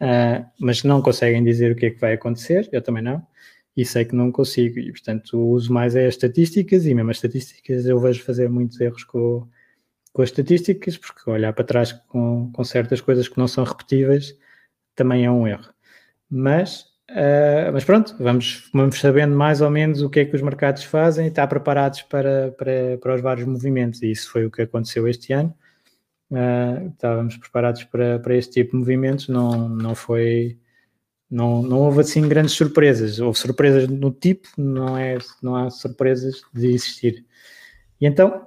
uh, mas não conseguem dizer o que é que vai acontecer, eu também não, e sei que não consigo, e portanto uso mais é as estatísticas, e mesmo as estatísticas eu vejo fazer muitos erros com, com as estatísticas, porque olhar para trás com, com certas coisas que não são repetíveis também é um erro. Mas Uh, mas pronto, vamos, vamos sabendo mais ou menos o que é que os mercados fazem e estar preparados para, para, para os vários movimentos. E isso foi o que aconteceu este ano. Uh, estávamos preparados para, para este tipo de movimentos, não, não foi. Não, não houve assim grandes surpresas. Houve surpresas no tipo, não, é, não há surpresas de existir. E então,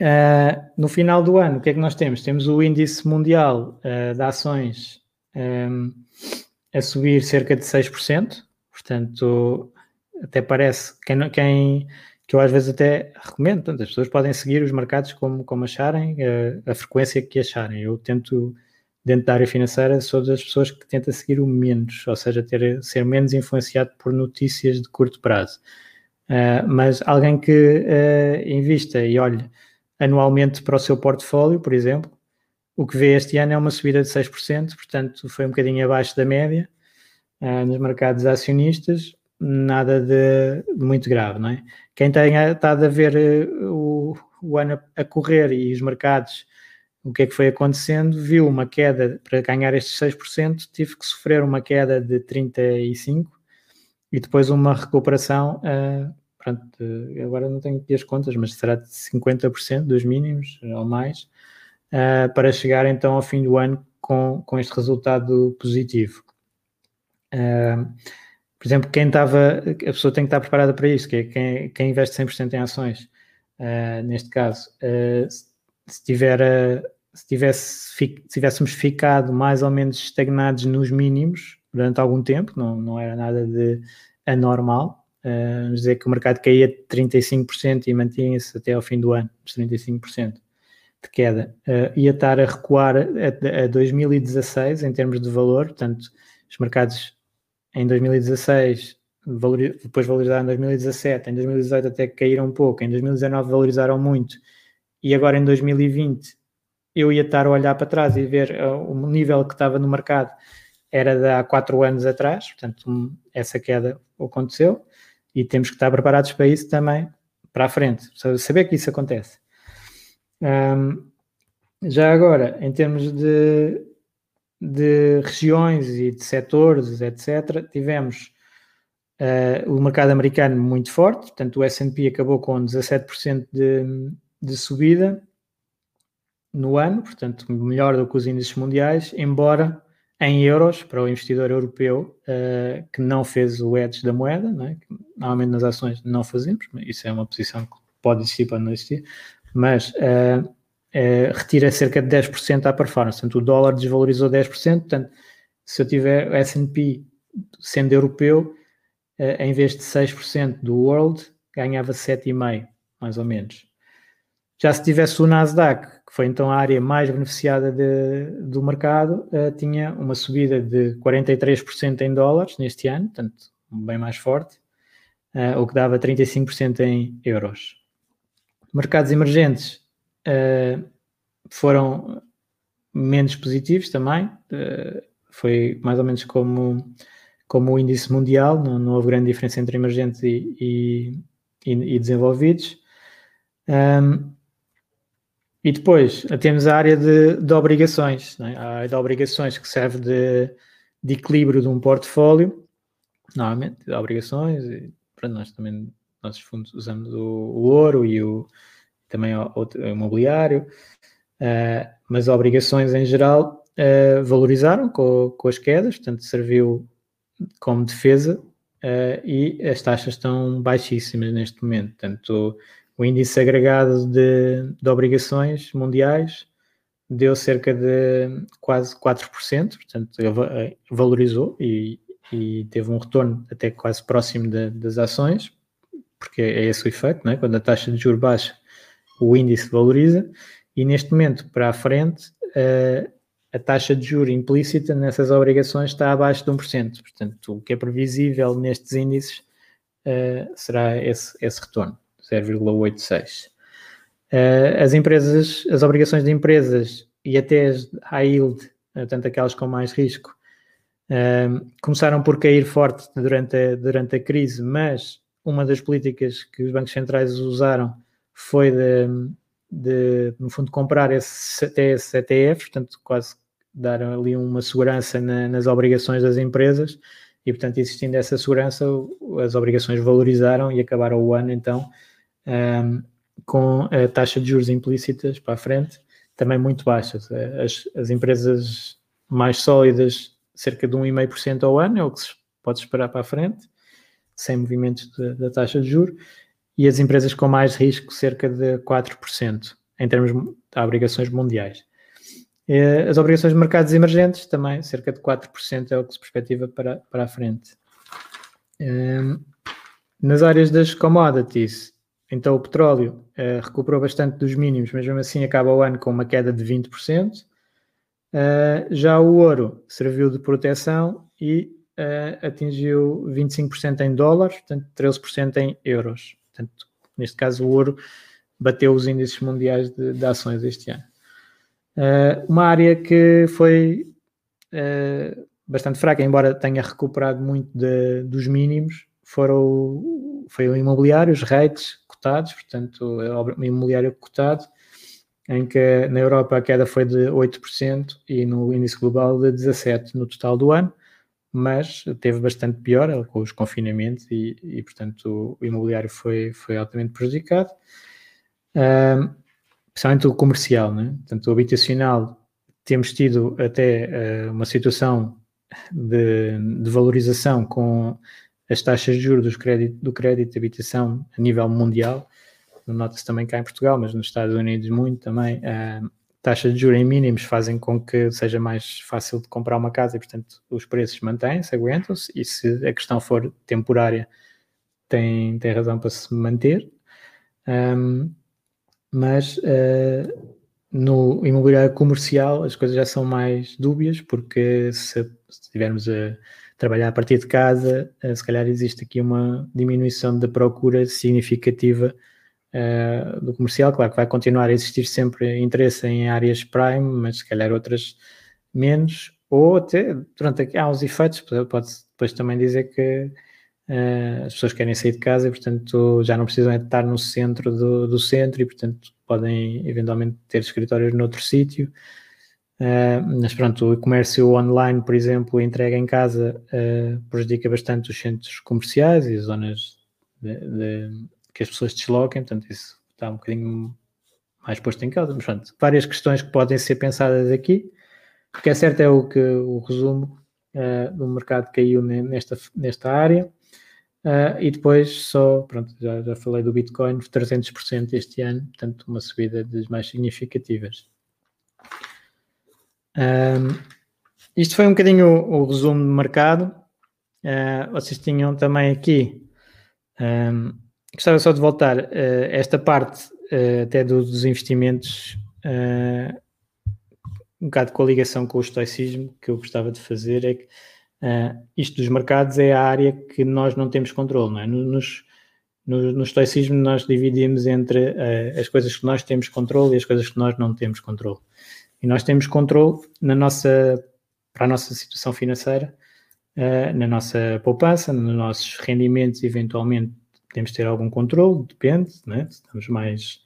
uh, no final do ano, o que é que nós temos? Temos o índice mundial de ações. Um, a subir cerca de 6%, portanto, até parece, quem, quem que eu às vezes até recomendo, portanto, as pessoas podem seguir os mercados como, como acharem, a, a, frequência que acharem. Eu tento, dentro da área financeira, sou das pessoas que tenta seguir o menos, ou seja, ter, ser menos influenciado por notícias de curto prazo. Uh, mas alguém que uh, invista e olhe anualmente para o seu portfólio, por exemplo, o que vê este ano é uma subida de 6%, portanto foi um bocadinho abaixo da média uh, nos mercados acionistas, nada de, muito grave, não é? Quem tem estado a ver o, o ano a correr e os mercados, o que é que foi acontecendo, viu uma queda, para ganhar estes 6%, tive que sofrer uma queda de 35% e depois uma recuperação, uh, pronto, agora não tenho aqui as contas, mas será de 50% dos mínimos ou mais, uh, para chegar então ao fim do ano com, com este resultado positivo. Uh, por exemplo, quem estava, a pessoa tem que estar preparada para isso, que é quem, quem investe 100% em ações, neste caso, se, tiver, se, tivesse, se tivéssemos ficado mais ou menos estagnados nos mínimos durante algum tempo, não, não era nada de anormal, Uh, vamos dizer que o mercado caía de 35% e mantinha-se até ao fim do ano, dos 35% de queda, uh, ia estar a recuar a, a 2016 em termos de valor, portanto, os mercados em 2016 depois valorizaram em 2017, em 2018 até caíram um pouco, em 2019 valorizaram muito, e agora em 2020 eu ia estar a olhar para trás e ver uh, o nível que estava no mercado era de há quatro anos atrás, portanto essa queda aconteceu e temos que estar preparados para isso também para a frente, saber que isso acontece. Um, já agora, em termos de de regiões e de setores, etc., tivemos uh, o mercado americano muito forte, portanto o S&P acabou com 17% de, de subida no ano, portanto melhor do que os índices mundiais, embora em euros para o investidor europeu uh, que não fez o hedge da moeda, é? que normalmente nas ações não fazemos, isso é uma posição que pode existir, pode não existir, mas uh, uh, retira cerca de 10% à performance, portanto o dólar desvalorizou 10%, portanto se eu tiver S&P sendo europeu, em vez de 6% do World, ganhava 7,5%, mais ou menos. Já se tivesse o Nasdaq, foi então a área mais beneficiada de, do mercado, uh, tinha uma subida de 43% em dólares neste ano, portanto, bem mais forte, uh, o que dava 35% em euros. Mercados emergentes uh, foram menos positivos também, foi mais ou menos como, como o índice mundial, não, não houve grande diferença entre emergentes e, e, e, e desenvolvidos. Um, e depois temos a área de, de obrigações, é? a área de obrigações que serve de, de equilíbrio de um portfólio, normalmente, de obrigações, e para nós também, nossos fundos usamos o, o ouro e o, também o, o imobiliário, uh, mas obrigações em geral uh, valorizaram com, com as quedas, portanto serviu como defesa uh, e as taxas estão baixíssimas neste momento, portanto o índice agregado de, de obrigações mundiais deu cerca de quase 4%, portanto, eh, valorizou e, e teve um retorno até quase próximo de, das ações, porque é esse o efeito, não é? quando a taxa de juros baixa, o índice valoriza, e neste momento, para a frente, a, a taxa de juros implícita nessas obrigações está abaixo de 1%, portanto, o que é previsível nestes índices uh, será esse, esse retorno. 0,86. Uh, eh, as empresas, as obrigações de empresas e até as high yield, eh, portanto aquelas com mais risco, uh, começaram por cair forte durante a, durante a crise, mas uma das políticas que os bancos centrais usaram foi de, de no fundo, comprar esses, até esses ETFs, portanto quase dar ali uma segurança na, nas obrigações das empresas e, portanto, existindo essa segurança, as obrigações valorizaram e acabaram o ano, então, um, com a taxa de juros implícitas para a frente também muito baixas. As, as empresas mais sólidas, cerca de 1,5% ao ano, é o que se pode esperar para a frente, sem movimentos da taxa de juros, e as empresas com mais risco, cerca de 4%, em termos de obrigações mundiais. As obrigações de mercados emergentes também, cerca de 4% é o que se perspectiva para, para a frente. Nas áreas das commodities, então o petróleo uh, recuperou bastante dos mínimos, mas mesmo assim acaba o ano com uma queda de 20%. Uh, eh, já o ouro serviu de proteção e uh, atingiu 25% em dólares, portanto 13% em euros. Portanto, neste caso o ouro bateu os índices mundiais de, de ações este ano. uma área que foi bastante fraca, embora tenha recuperado muito de, dos mínimos, foram, foi o imobiliário, os rates, cotados, portanto, é o imobiliário cotado, em que na Europa a queda foi de 8% e no índice global de 17% no total do ano, mas teve bastante pior com os confinamentos e, e portanto, o imobiliário foi, foi altamente prejudicado. Um, principalmente o comercial, né? portanto, o habitacional, temos tido até uh, uma situação de, de valorização com as taxas de juros do crédito, do crédito de habitação a nível mundial, nota-se também cá em Portugal, mas nos Estados Unidos muito também, taxas de juros em mínimos fazem com que seja mais fácil de comprar uma casa e, portanto, os preços mantêm-se, aguentam-se, e se a questão for temporária, tem, tem razão para se manter. Um, mas uh, no imobiliário comercial as coisas já são mais dúbias, porque se, se tivermos a trabalhar a partir de casa, eh, se calhar existe aqui uma diminuição da procura significativa uh, do comercial. Claro que vai continuar a existir sempre interesse em áreas prime, mas se calhar outras menos, ou até durante há uns efeitos, pode depois também dizer que uh, as pessoas querem sair de casa e, portanto, já não precisam estar no centro do, do centro e, portanto, podem eventualmente ter escritórios noutro sítio. Uh, mas pronto, o comércio online, por exemplo, entrega em casa, uh, prejudica bastante os centros comerciais e as zonas de, de, que as pessoas desloquem, portanto, isso está um bocadinho mais posto em causa. Mas pronto, várias questões que podem ser pensadas aqui. O que é certo é o que o resumo uh, do mercado caiu nesta, nesta área. E depois só, pronto, já, já falei do Bitcoin, 300% este ano, portanto, uma subida das mais significativas. Um, isto foi um bocadinho o, o resumo do mercado. Uh, vocês tinham também aqui, um, gostava só de voltar uh, esta parte uh, até do, dos investimentos, um bocado com a ligação com o estoicismo, que eu gostava de fazer é que isto dos mercados é a área que nós não temos controle, não é? Nos, no, no estoicismo nós dividimos entre as coisas que nós temos controle e as coisas que nós não temos controle. E nós temos controle na nossa, para a nossa situação financeira, uh, na nossa poupança, nos nossos rendimentos, eventualmente podemos ter algum controle, depende, né? se estamos mais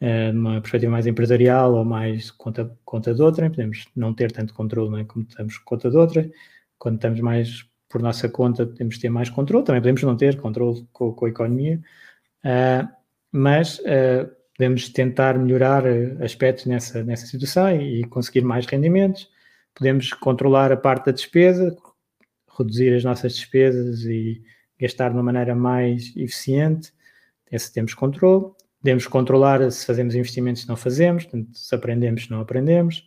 uh, numa perspectiva mais empresarial ou mais conta, conta de outra, podemos não ter tanto controle né? como estamos conta de outra. Quando estamos mais por nossa conta, podemos ter mais controle, também podemos não ter controle com, com a economia, uh, mas uh, podemos tentar melhorar eh, aspectos nessa, nessa situação e, conseguir mais rendimentos. Podemos controlar a parte da despesa, reduzir as nossas despesas e gastar de uma maneira mais eficiente. Esse temos controle. Podemos controlar se fazemos investimentos se não fazemos, portanto, se aprendemos se não aprendemos.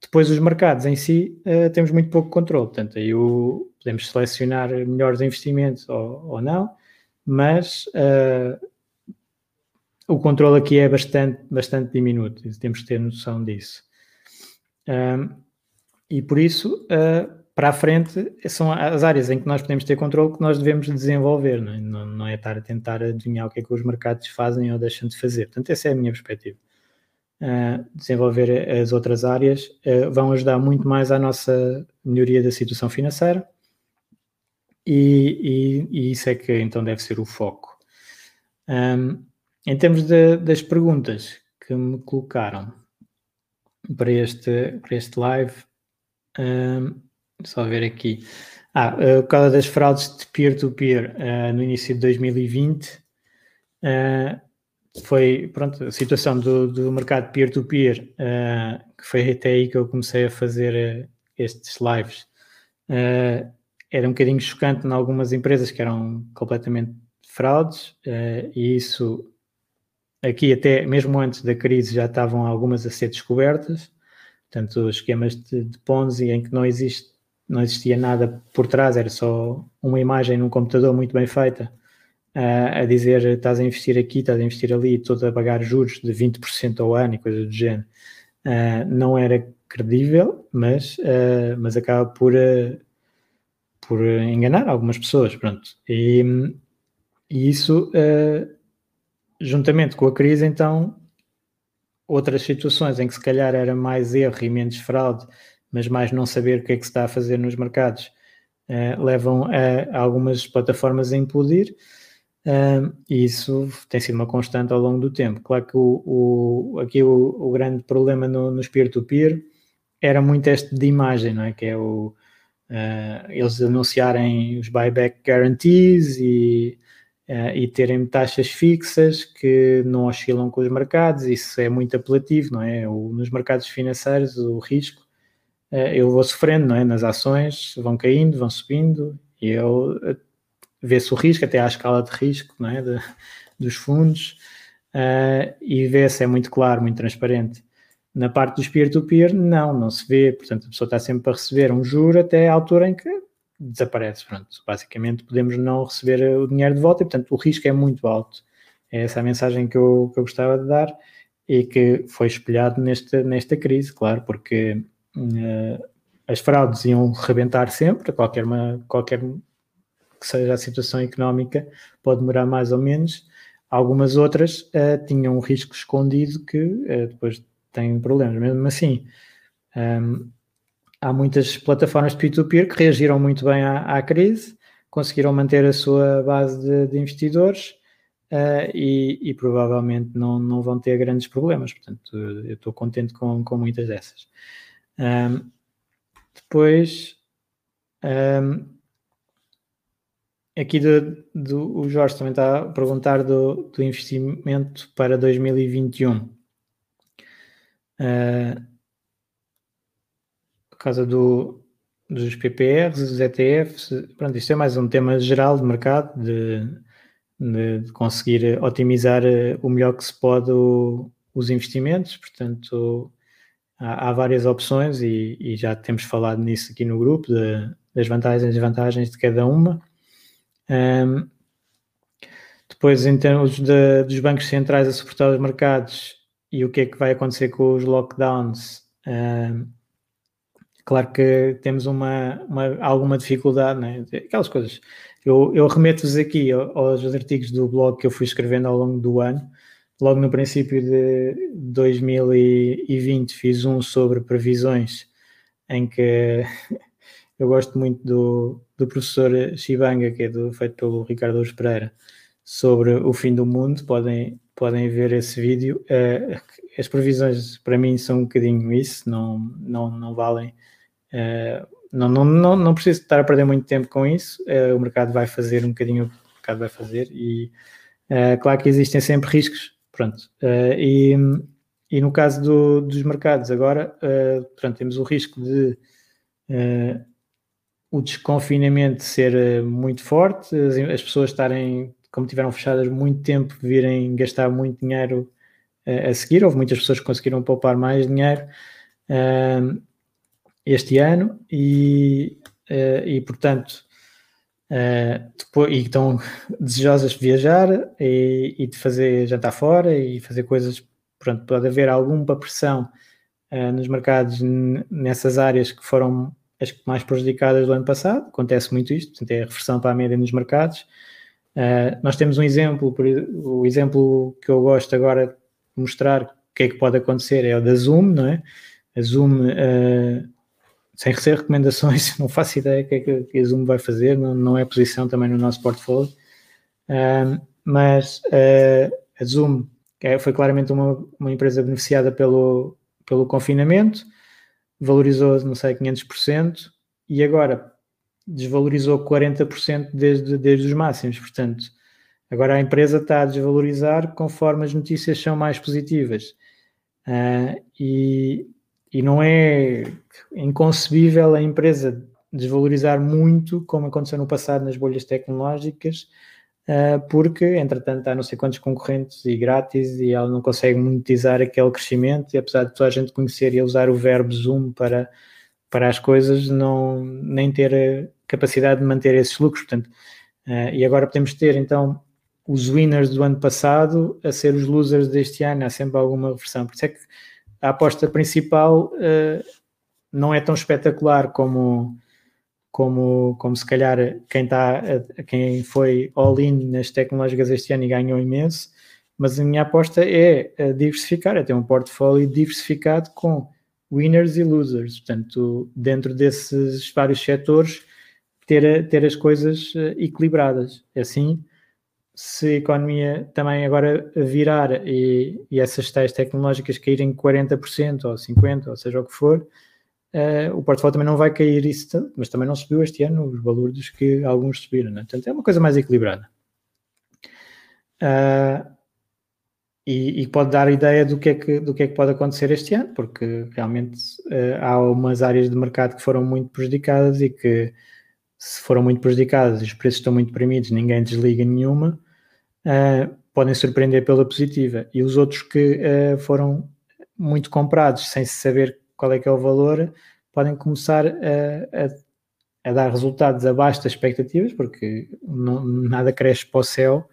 Depois, os mercados em si, uh, temos muito pouco controle. Portanto, aí o, podemos selecionar melhores investimentos ou, ou não, mas uh, o controle aqui é bastante, bastante diminuto, temos que ter noção disso. Um, e por isso, uh, para a frente, são as áreas em que nós podemos ter controle que nós devemos desenvolver, não é? Não, não é estar a tentar adivinhar o que é que os mercados fazem ou deixam de fazer. Portanto, essa é a minha perspectiva. Uh, desenvolver as outras áreas uh, vão ajudar muito mais à nossa melhoria da situação financeira e, e, e isso é que então deve ser o foco. Um, em termos de, das perguntas que me colocaram para este, para este live, um, só ver aqui. Ah, uh, por causa das fraudes de peer-to-peer -peer, uh, no início de 2020, uh, foi pronto, a situação do, do mercado peer-to-peer, -peer, que foi até aí que eu comecei a fazer estes lives. era um bocadinho chocante em algumas empresas que eram completamente fraudes, e isso aqui até mesmo antes da crise já estavam algumas a ser descobertas, portanto esquemas de, de Ponzi em que não existe não existia nada por trás, era só uma imagem num computador muito bem feita uh, a dizer estás a investir aqui, estás a investir ali, e todo a pagar juros de 20% ao ano e coisas do género. Uh, não era credível, mas, uh, mas acaba por, por enganar algumas pessoas, pronto. E, e isso juntamente com a crise, então, outras situações em que se calhar era mais erro e menos fraude, mas mais não saber o que é que se está a fazer nos mercados, uh, levam a, algumas plataformas a implodir. Uh, e isso tem sido uma constante ao longo do tempo. Claro que o, o aqui o, o, grande problema no, nos peer-to-peer era muito este de imagem, não é? Que é o, uh, eles anunciarem os buyback guarantees e uh, e terem taxas fixas que não oscilam com os mercados, isso é muito apelativo, não é? O, nos mercados financeiros, o risco, uh, eu vou sofrendo, não é? Nas ações vão caindo, vão subindo, e eu uh, vê-se o risco, até à escala de risco, não é? De, dos fundos, uh, e vê-se, é muito claro, muito transparente. Na parte dos peer-to-peer, -peer, não, não se vê, portanto a pessoa está sempre a receber um juro até à altura em que desaparece. Pronto, basicamente podemos não receber o dinheiro de volta e, portanto, o risco é muito alto. É essa a mensagem que eu, que eu gostava de dar e que foi espelhado nesta, nesta crise, claro, porque uh, as fraudes iam rebentar sempre, qualquer, uma, qualquer que seja a situação económica, pode demorar mais ou menos. Algumas outras uh, tinham um risco escondido que uh, depois têm problemas. Mesmo assim, um, há muitas plataformas de P2P que reagiram muito bem à, à crise, conseguiram manter a sua base de, de investidores uh, e, e, provavelmente não, não vão ter grandes problemas. Portanto, eu estou contente com, com muitas dessas. Um, depois, um, aqui do, do, o Jorge também está a perguntar do, do investimento para 2021. Uh, por causa do, dos PPRs, dos ETFs, pronto, isto é mais um tema geral de mercado, de, de, conseguir otimizar eh, o melhor que se pode o, os investimentos, portanto há, há várias opções e, e, já temos falado nisso aqui no grupo, de, das vantagens e desvantagens de cada uma. Um, depois, em termos de, dos bancos centrais a suportar os mercados e o que é que vai acontecer com os lockdowns, um, claro que temos uma, uma alguma dificuldade, né? aquelas coisas. Eu, eu remeto-vos aqui aos artigos do blog que eu fui escrevendo ao longo do ano. Logo no princípio de 2020 fiz um sobre previsões em que eu gosto muito do, do professor Shibanga, que é do, feito pelo Ricardo Ous Pereira, sobre o fim do mundo. Podem, podem ver esse vídeo. Uh, as previsões para mim são um bocadinho isso, não, não, não valem. Uh, não, não, não, não preciso estar a perder muito tempo com isso. Uh, o mercado vai fazer um bocadinho o que o mercado vai fazer e claro que existem sempre riscos. Pronto. e, e no caso do, dos mercados, agora, pronto, temos o risco de o desconfinamento ser eh, muito forte, as, as, pessoas estarem, como tiveram fechadas muito tempo, virem gastar muito dinheiro a seguir. Houve muitas pessoas que conseguiram poupar mais dinheiro uh, este ano e, uh, e portanto, depois, e estão desejosas de viajar e, e, de fazer jantar fora e fazer coisas. Pronto, pode haver alguma pressão nos mercados nessas áreas que foram as mais prejudicadas do ano passado, acontece muito isto, portanto é a reversão para a média nos mercados. Uh, nós temos um exemplo, o exemplo que eu gosto agora de mostrar o que é que pode acontecer é o da Zoom, não é? A Zoom, uh, sem receber recomendações, não faço ideia o que é que a Zoom vai fazer, não, não é posição também no nosso portfólio, uh, mas a Zoom foi claramente uma, uma empresa beneficiada pelo, pelo confinamento, valorizou, não sei, 500% e agora desvalorizou 40% desde, desde os máximos. Portanto, agora a empresa está a desvalorizar conforme as notícias são mais positivas. Uh, e, e não é inconcebível a empresa desvalorizar muito, como aconteceu no passado nas bolhas tecnológicas, uh, porque, entretanto, há não sei quantos concorrentes e grátis e ela não consegue monetizar aquele crescimento. E apesar de toda a gente conhecer e usar o verbo Zoom para, para as coisas, não, nem ter capacidade de manter esses lucros. Portanto, uh, e agora podemos ter então os winners do ano passado a ser os losers deste ano. Há sempre alguma reversão. Por isso é que a aposta principal uh, não é tão espetacular como como, como se calhar quem, tá, quem foi all-in nas tecnológicas este ano e ganhou imenso, mas a minha aposta é diversificar, é ter um portfólio diversificado com winners e losers, portanto, dentro desses vários setores, ter, ter as coisas eh, equilibradas. Assim, se a economia também agora virar e, e essas tais tecnológicas caírem 40% ou 50%, ou seja o que for, Uh, o portfólio também não vai cair isso, mas também não subiu este ano os valores que alguns subiram, né? portanto é uma coisa mais equilibrada. Uh, e, e, pode dar ideia do que, é que, do que é que pode acontecer este ano, porque realmente uh, há umas áreas de mercado que foram muito prejudicadas e que se foram muito prejudicadas e os preços estão muito premidos, ninguém desliga nenhuma, podem surpreender pela positiva. E os outros que foram muito comprados sem se saber qual é que é o valor, podem começar a, a, a dar resultados abaixo das expectativas, porque não, nada cresce para o céu,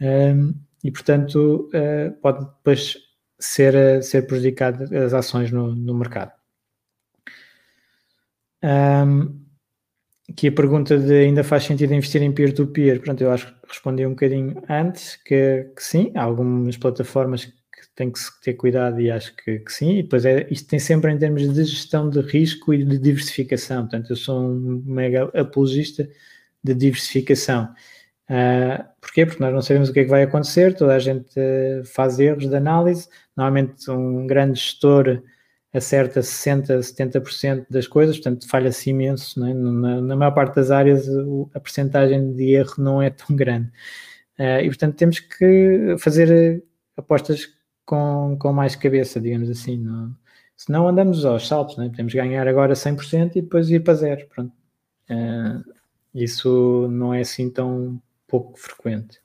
um, e portanto uh, pode depois ser, ser prejudicado as ações no, no mercado. Um, aqui a pergunta de ainda faz sentido investir em peer-to-peer, -peer? pronto, eu acho que respondi um bocadinho antes, que, que sim, há algumas plataformas que se ter cuidado e acho que, que, sim. E depois é, isto tem sempre em termos de gestão de risco e de diversificação. Portanto, eu sou um mega apologista de diversificação. Uh, porquê? Porque nós não sabemos o que é que vai acontecer, toda a gente uh, faz erros de análise. Normalmente, um grande gestor acerta 60%, 70% das coisas, portanto falha-se imenso. É? Na, na, maior parte das áreas a percentagem de erro não é tão grande. Uh, e portanto temos que fazer apostas com, com mais cabeça, digamos assim. Não, senão andamos aos saltos, é? podemos ganhar agora 100% e depois ir para zero. Pronto. Uh, isso não é assim tão pouco frequente.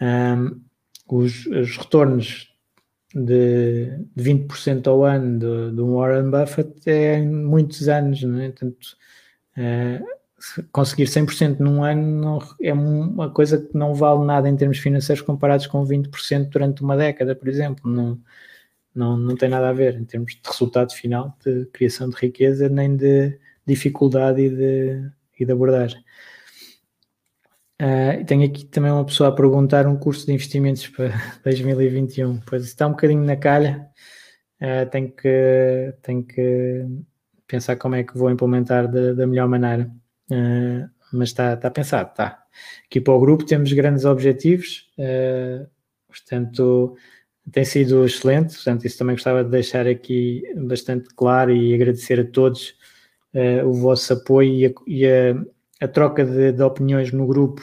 Um, os, os retornos de, de 20% ao ano do, do Warren Buffett é em muitos anos, não é? Portanto, uh, conseguir 100% num ano não, é uma coisa que não vale nada em termos financeiros comparados com 20% durante uma década, por exemplo. Não, não, não tem nada a ver em termos de resultado final de criação de riqueza, nem de dificuldade e de, e de abordagem. Uh, tenho aqui também uma pessoa a perguntar um curso de investimentos para 2021. Pois está um bocadinho na calha. Uh, tenho, que, tenho que pensar como é que vou implementar da, da melhor maneira. Uh, mas está, está pensado, está. Aqui para o grupo temos grandes objetivos, uh, portanto, tem sido excelente. Portanto, isso também gostava de deixar aqui bastante claro e agradecer a todos o vosso apoio e a, e a a troca de, de opiniões no grupo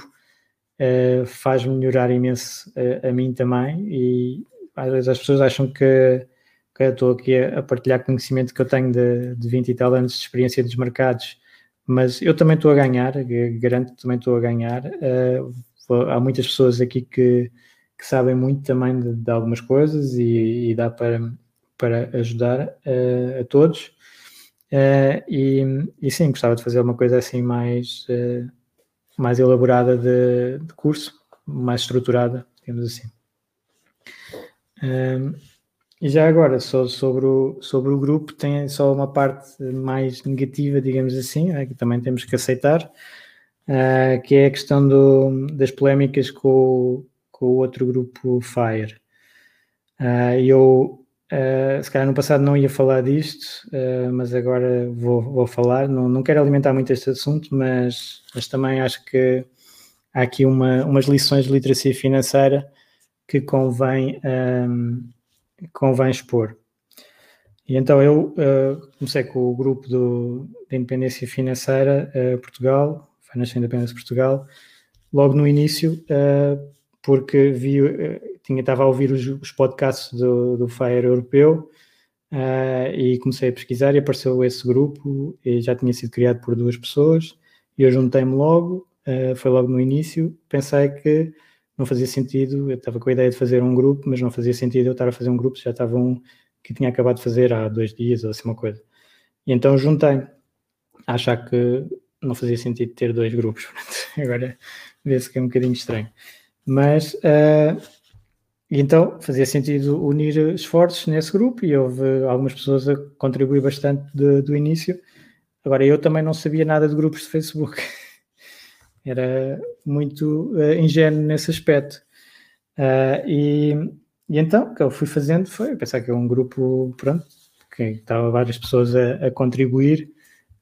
uh, faz melhorar imenso a, a, mim também e às vezes as pessoas acham que, que eu estou aqui a, a, partilhar conhecimento que eu tenho de, de 20 e tal anos de experiência dos mercados, mas eu também estou a ganhar, garanto que também estou a ganhar. Uh, há muitas pessoas aqui que, que sabem muito também de, de algumas coisas e, e, dá para, para ajudar uh, a todos. Uh, e, e, sim, gostava de fazer uma coisa assim mais, uh, mais elaborada de, de, curso, mais estruturada, digamos assim. Uh, e já agora, sobre o, sobre o grupo, tem só uma parte mais negativa, digamos assim, que também temos que aceitar, que é a questão do, das polémicas com, com o outro grupo FIRE. eu Uh, se calhar no passado não ia falar disto, uh, mas agora vou, vou falar. Não, não quero alimentar muito este assunto, mas, mas também acho que há aqui uma, umas lições de literacia financeira que convém, um, ehm, convém expor. E então eu uh, comecei com o grupo do, de Independência Financeira Portugal, Financial Independence Portugal, logo no início, porque vi tinha, estava a ouvir os, os podcasts do, do FIRE europeu uh, e comecei a pesquisar e apareceu esse grupo e já tinha sido criado por duas pessoas e eu juntei-me logo, uh, foi logo no início, pensei que não fazia sentido, eu estava com a ideia de fazer um grupo, mas não fazia sentido eu estar a fazer um grupo, já estava um que tinha acabado de fazer há dois dias ou assim uma coisa. E então juntei a achar que não fazia sentido ter dois grupos. Agora vê-se que é um bocadinho estranho. Mas uh, e então fazia sentido unir esforços nesse grupo e houve algumas pessoas a contribuir bastante de, do início. Agora, eu também não sabia nada de grupos de Facebook. Era muito uh, ingênuo nesse aspecto. Uh, e, e, então, o que eu fui fazendo foi pensar que é um grupo, pronto, que estava várias pessoas a, a contribuir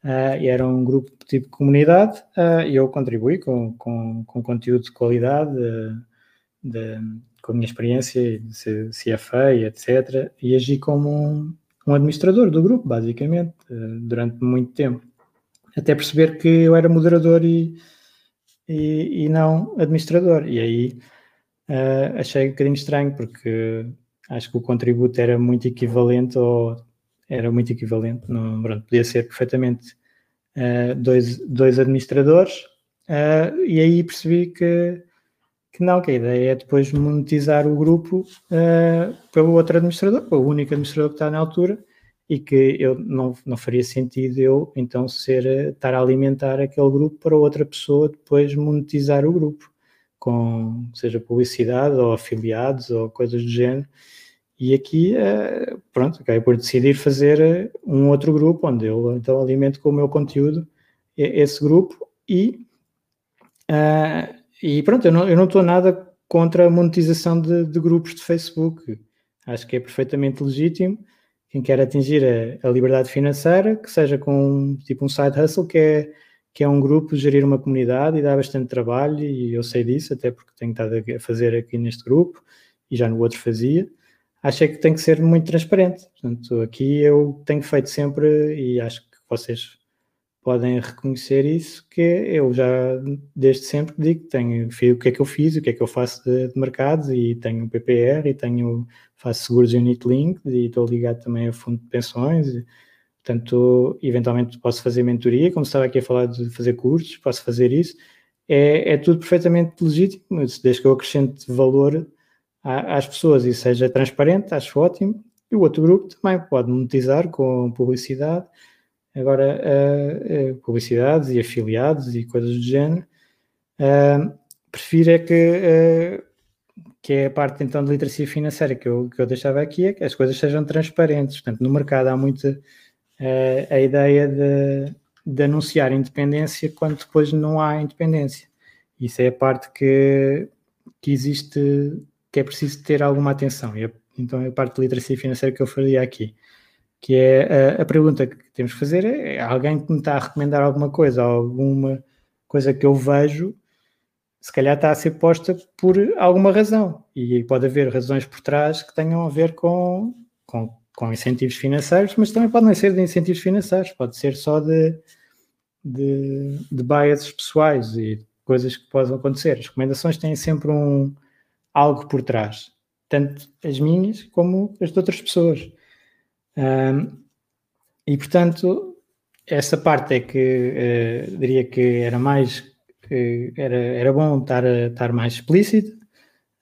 uh, e era um grupo tipo comunidade e eu contribuí com, com, com conteúdo de qualidade, de, com a minha experiência de CFA e etc. E agi como um, um administrador do grupo, basicamente, eh, durante muito tempo. Até perceber que eu era moderador e, e, e não administrador. E aí uh, achei um bocadinho estranho, porque acho que o contributo era muito equivalente, ou era muito equivalente, não, pronto, podia ser perfeitamente uh, dois, dois administradores, uh, e aí percebi que que não, que a ideia é depois monetizar o grupo uh, pelo outro administrador, pelo único administrador que está na altura, e que eu não, não faria sentido eu então ser eh, estar a alimentar aquele grupo para outra pessoa depois monetizar o grupo, com seja publicidade ou afiliados ou coisas do género. E aqui, uh, pronto, acabei por decidir fazer um outro grupo onde eu então alimento com o meu conteúdo esse grupo e uh, e pronto, eu não, não estou nada contra a monetização de, de, grupos de Facebook. Acho que é perfeitamente legítimo. Quem quer atingir a, a, liberdade financeira, que seja com tipo um side hustle, que é, que é um grupo, gerir uma comunidade e dá bastante trabalho, e eu sei disso, até porque tenho estado a fazer aqui neste grupo e já no outro fazia. acho que tem que ser muito transparente. Portanto, aqui eu tenho feito sempre, e acho que vocês podem reconhecer isso, que eu já desde sempre digo tenho o que é que eu fiz, o que é que eu faço de, de mercados e tenho PPR e tenho faço seguros unit link e estou ligado também a fundo de pensões. E, portanto, eventualmente posso fazer mentoria, como estava aqui a falar de fazer cursos, posso fazer isso. É, é tudo perfeitamente legítimo, desde que eu acrescente valor às pessoas e seja transparente, acho ótimo. E o outro grupo também pode monetizar com publicidade Agora, uh, uh, publicidades e afiliados e coisas do género, uh, prefiro é que, que é a parte então de literacia financeira que eu, que eu deixava aqui, é que as coisas sejam transparentes. Portanto, no mercado há muita a ideia de, de anunciar independência quando depois não há independência. Isso é a parte que, que existe, que é preciso ter alguma atenção. E, então é a parte de literacia financeira que eu faria aqui que é a, a, pergunta que temos que fazer é, é alguém que me está a recomendar alguma coisa, alguma coisa que eu vejo, se calhar está a ser posta por alguma razão e pode haver razões por trás que tenham a ver com, com, com incentivos financeiros, mas também pode não ser de incentivos financeiros, pode ser só de, de, de biases pessoais e coisas que possam acontecer. As recomendações têm sempre um, algo por trás, tanto as minhas como as de outras pessoas. Um, e portanto, essa parte é que uh, diria que era mais que era, era bom estar, estar mais explícito,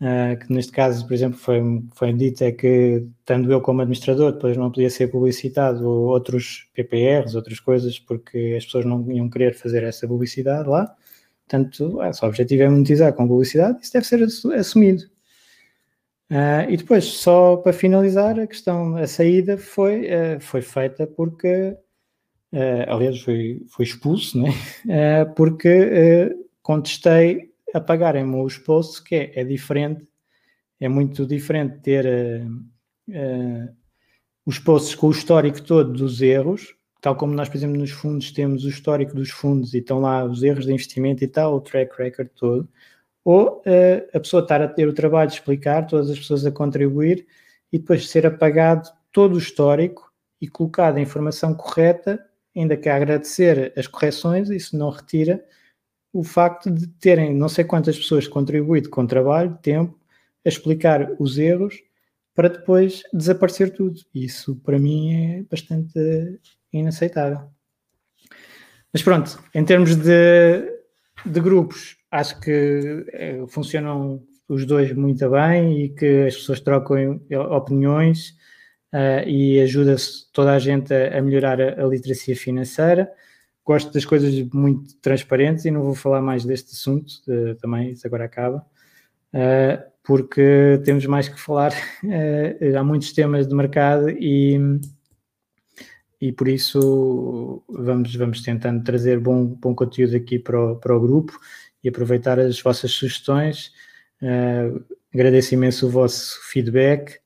uh, que neste caso, por exemplo, foi, foi dito é que, estando eu como administrador, depois não podia ser publicitado outros PPRs, outras coisas, porque as pessoas não iam querer fazer essa publicidade lá. Portanto, ah, se o objetivo é monetizar com publicidade, isso deve ser assumido. Uh, e depois, só para finalizar, a questão, a saída foi, uh, foi feita porque, uh, aliás, fui, fui expulso, né? porque contestei apagarem-me os posts, que é, é, diferente, é muito diferente ter os posts com o histórico todo dos erros, tal como nós, por exemplo, nos fundos temos o histórico dos fundos e estão lá os erros de investimento e tal, o track record todo ou uh, a pessoa estar a ter o trabalho de explicar, todas as pessoas a contribuir e depois ser apagado todo o histórico e colocado a informação correta, ainda que a agradecer as correções, isso não retira o facto de terem não sei quantas pessoas contribuído com trabalho, tempo, a explicar os erros para depois desaparecer tudo. Isso para mim é bastante inaceitável. Mas pronto, em termos de, de grupos, acho que é, funcionam os dois muito bem e que as pessoas trocam opiniões uh, e ajuda-se toda a gente a, a melhorar a, a, literacia financeira. Gosto das coisas muito transparentes e não vou falar mais deste assunto, também isso agora acaba, uh, porque temos mais que falar. há muitos temas de mercado e, e por isso vamos, vamos tentando trazer bom, bom conteúdo aqui para o, para o grupo e aproveitar as vossas sugestões. Uh, agradeço imenso o vosso feedback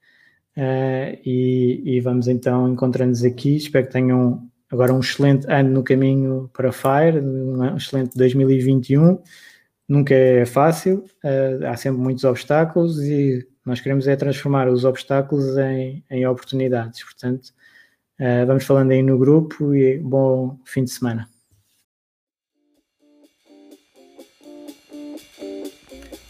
uh, e, e, vamos então encontrando-nos aqui. Espero que tenham agora um excelente ano no caminho para Fire, um excelente 2021. Nunca é fácil, uh, há sempre muitos obstáculos e nós queremos é transformar os obstáculos em, em oportunidades. Portanto, vamos falando aí no grupo e bom fim de semana.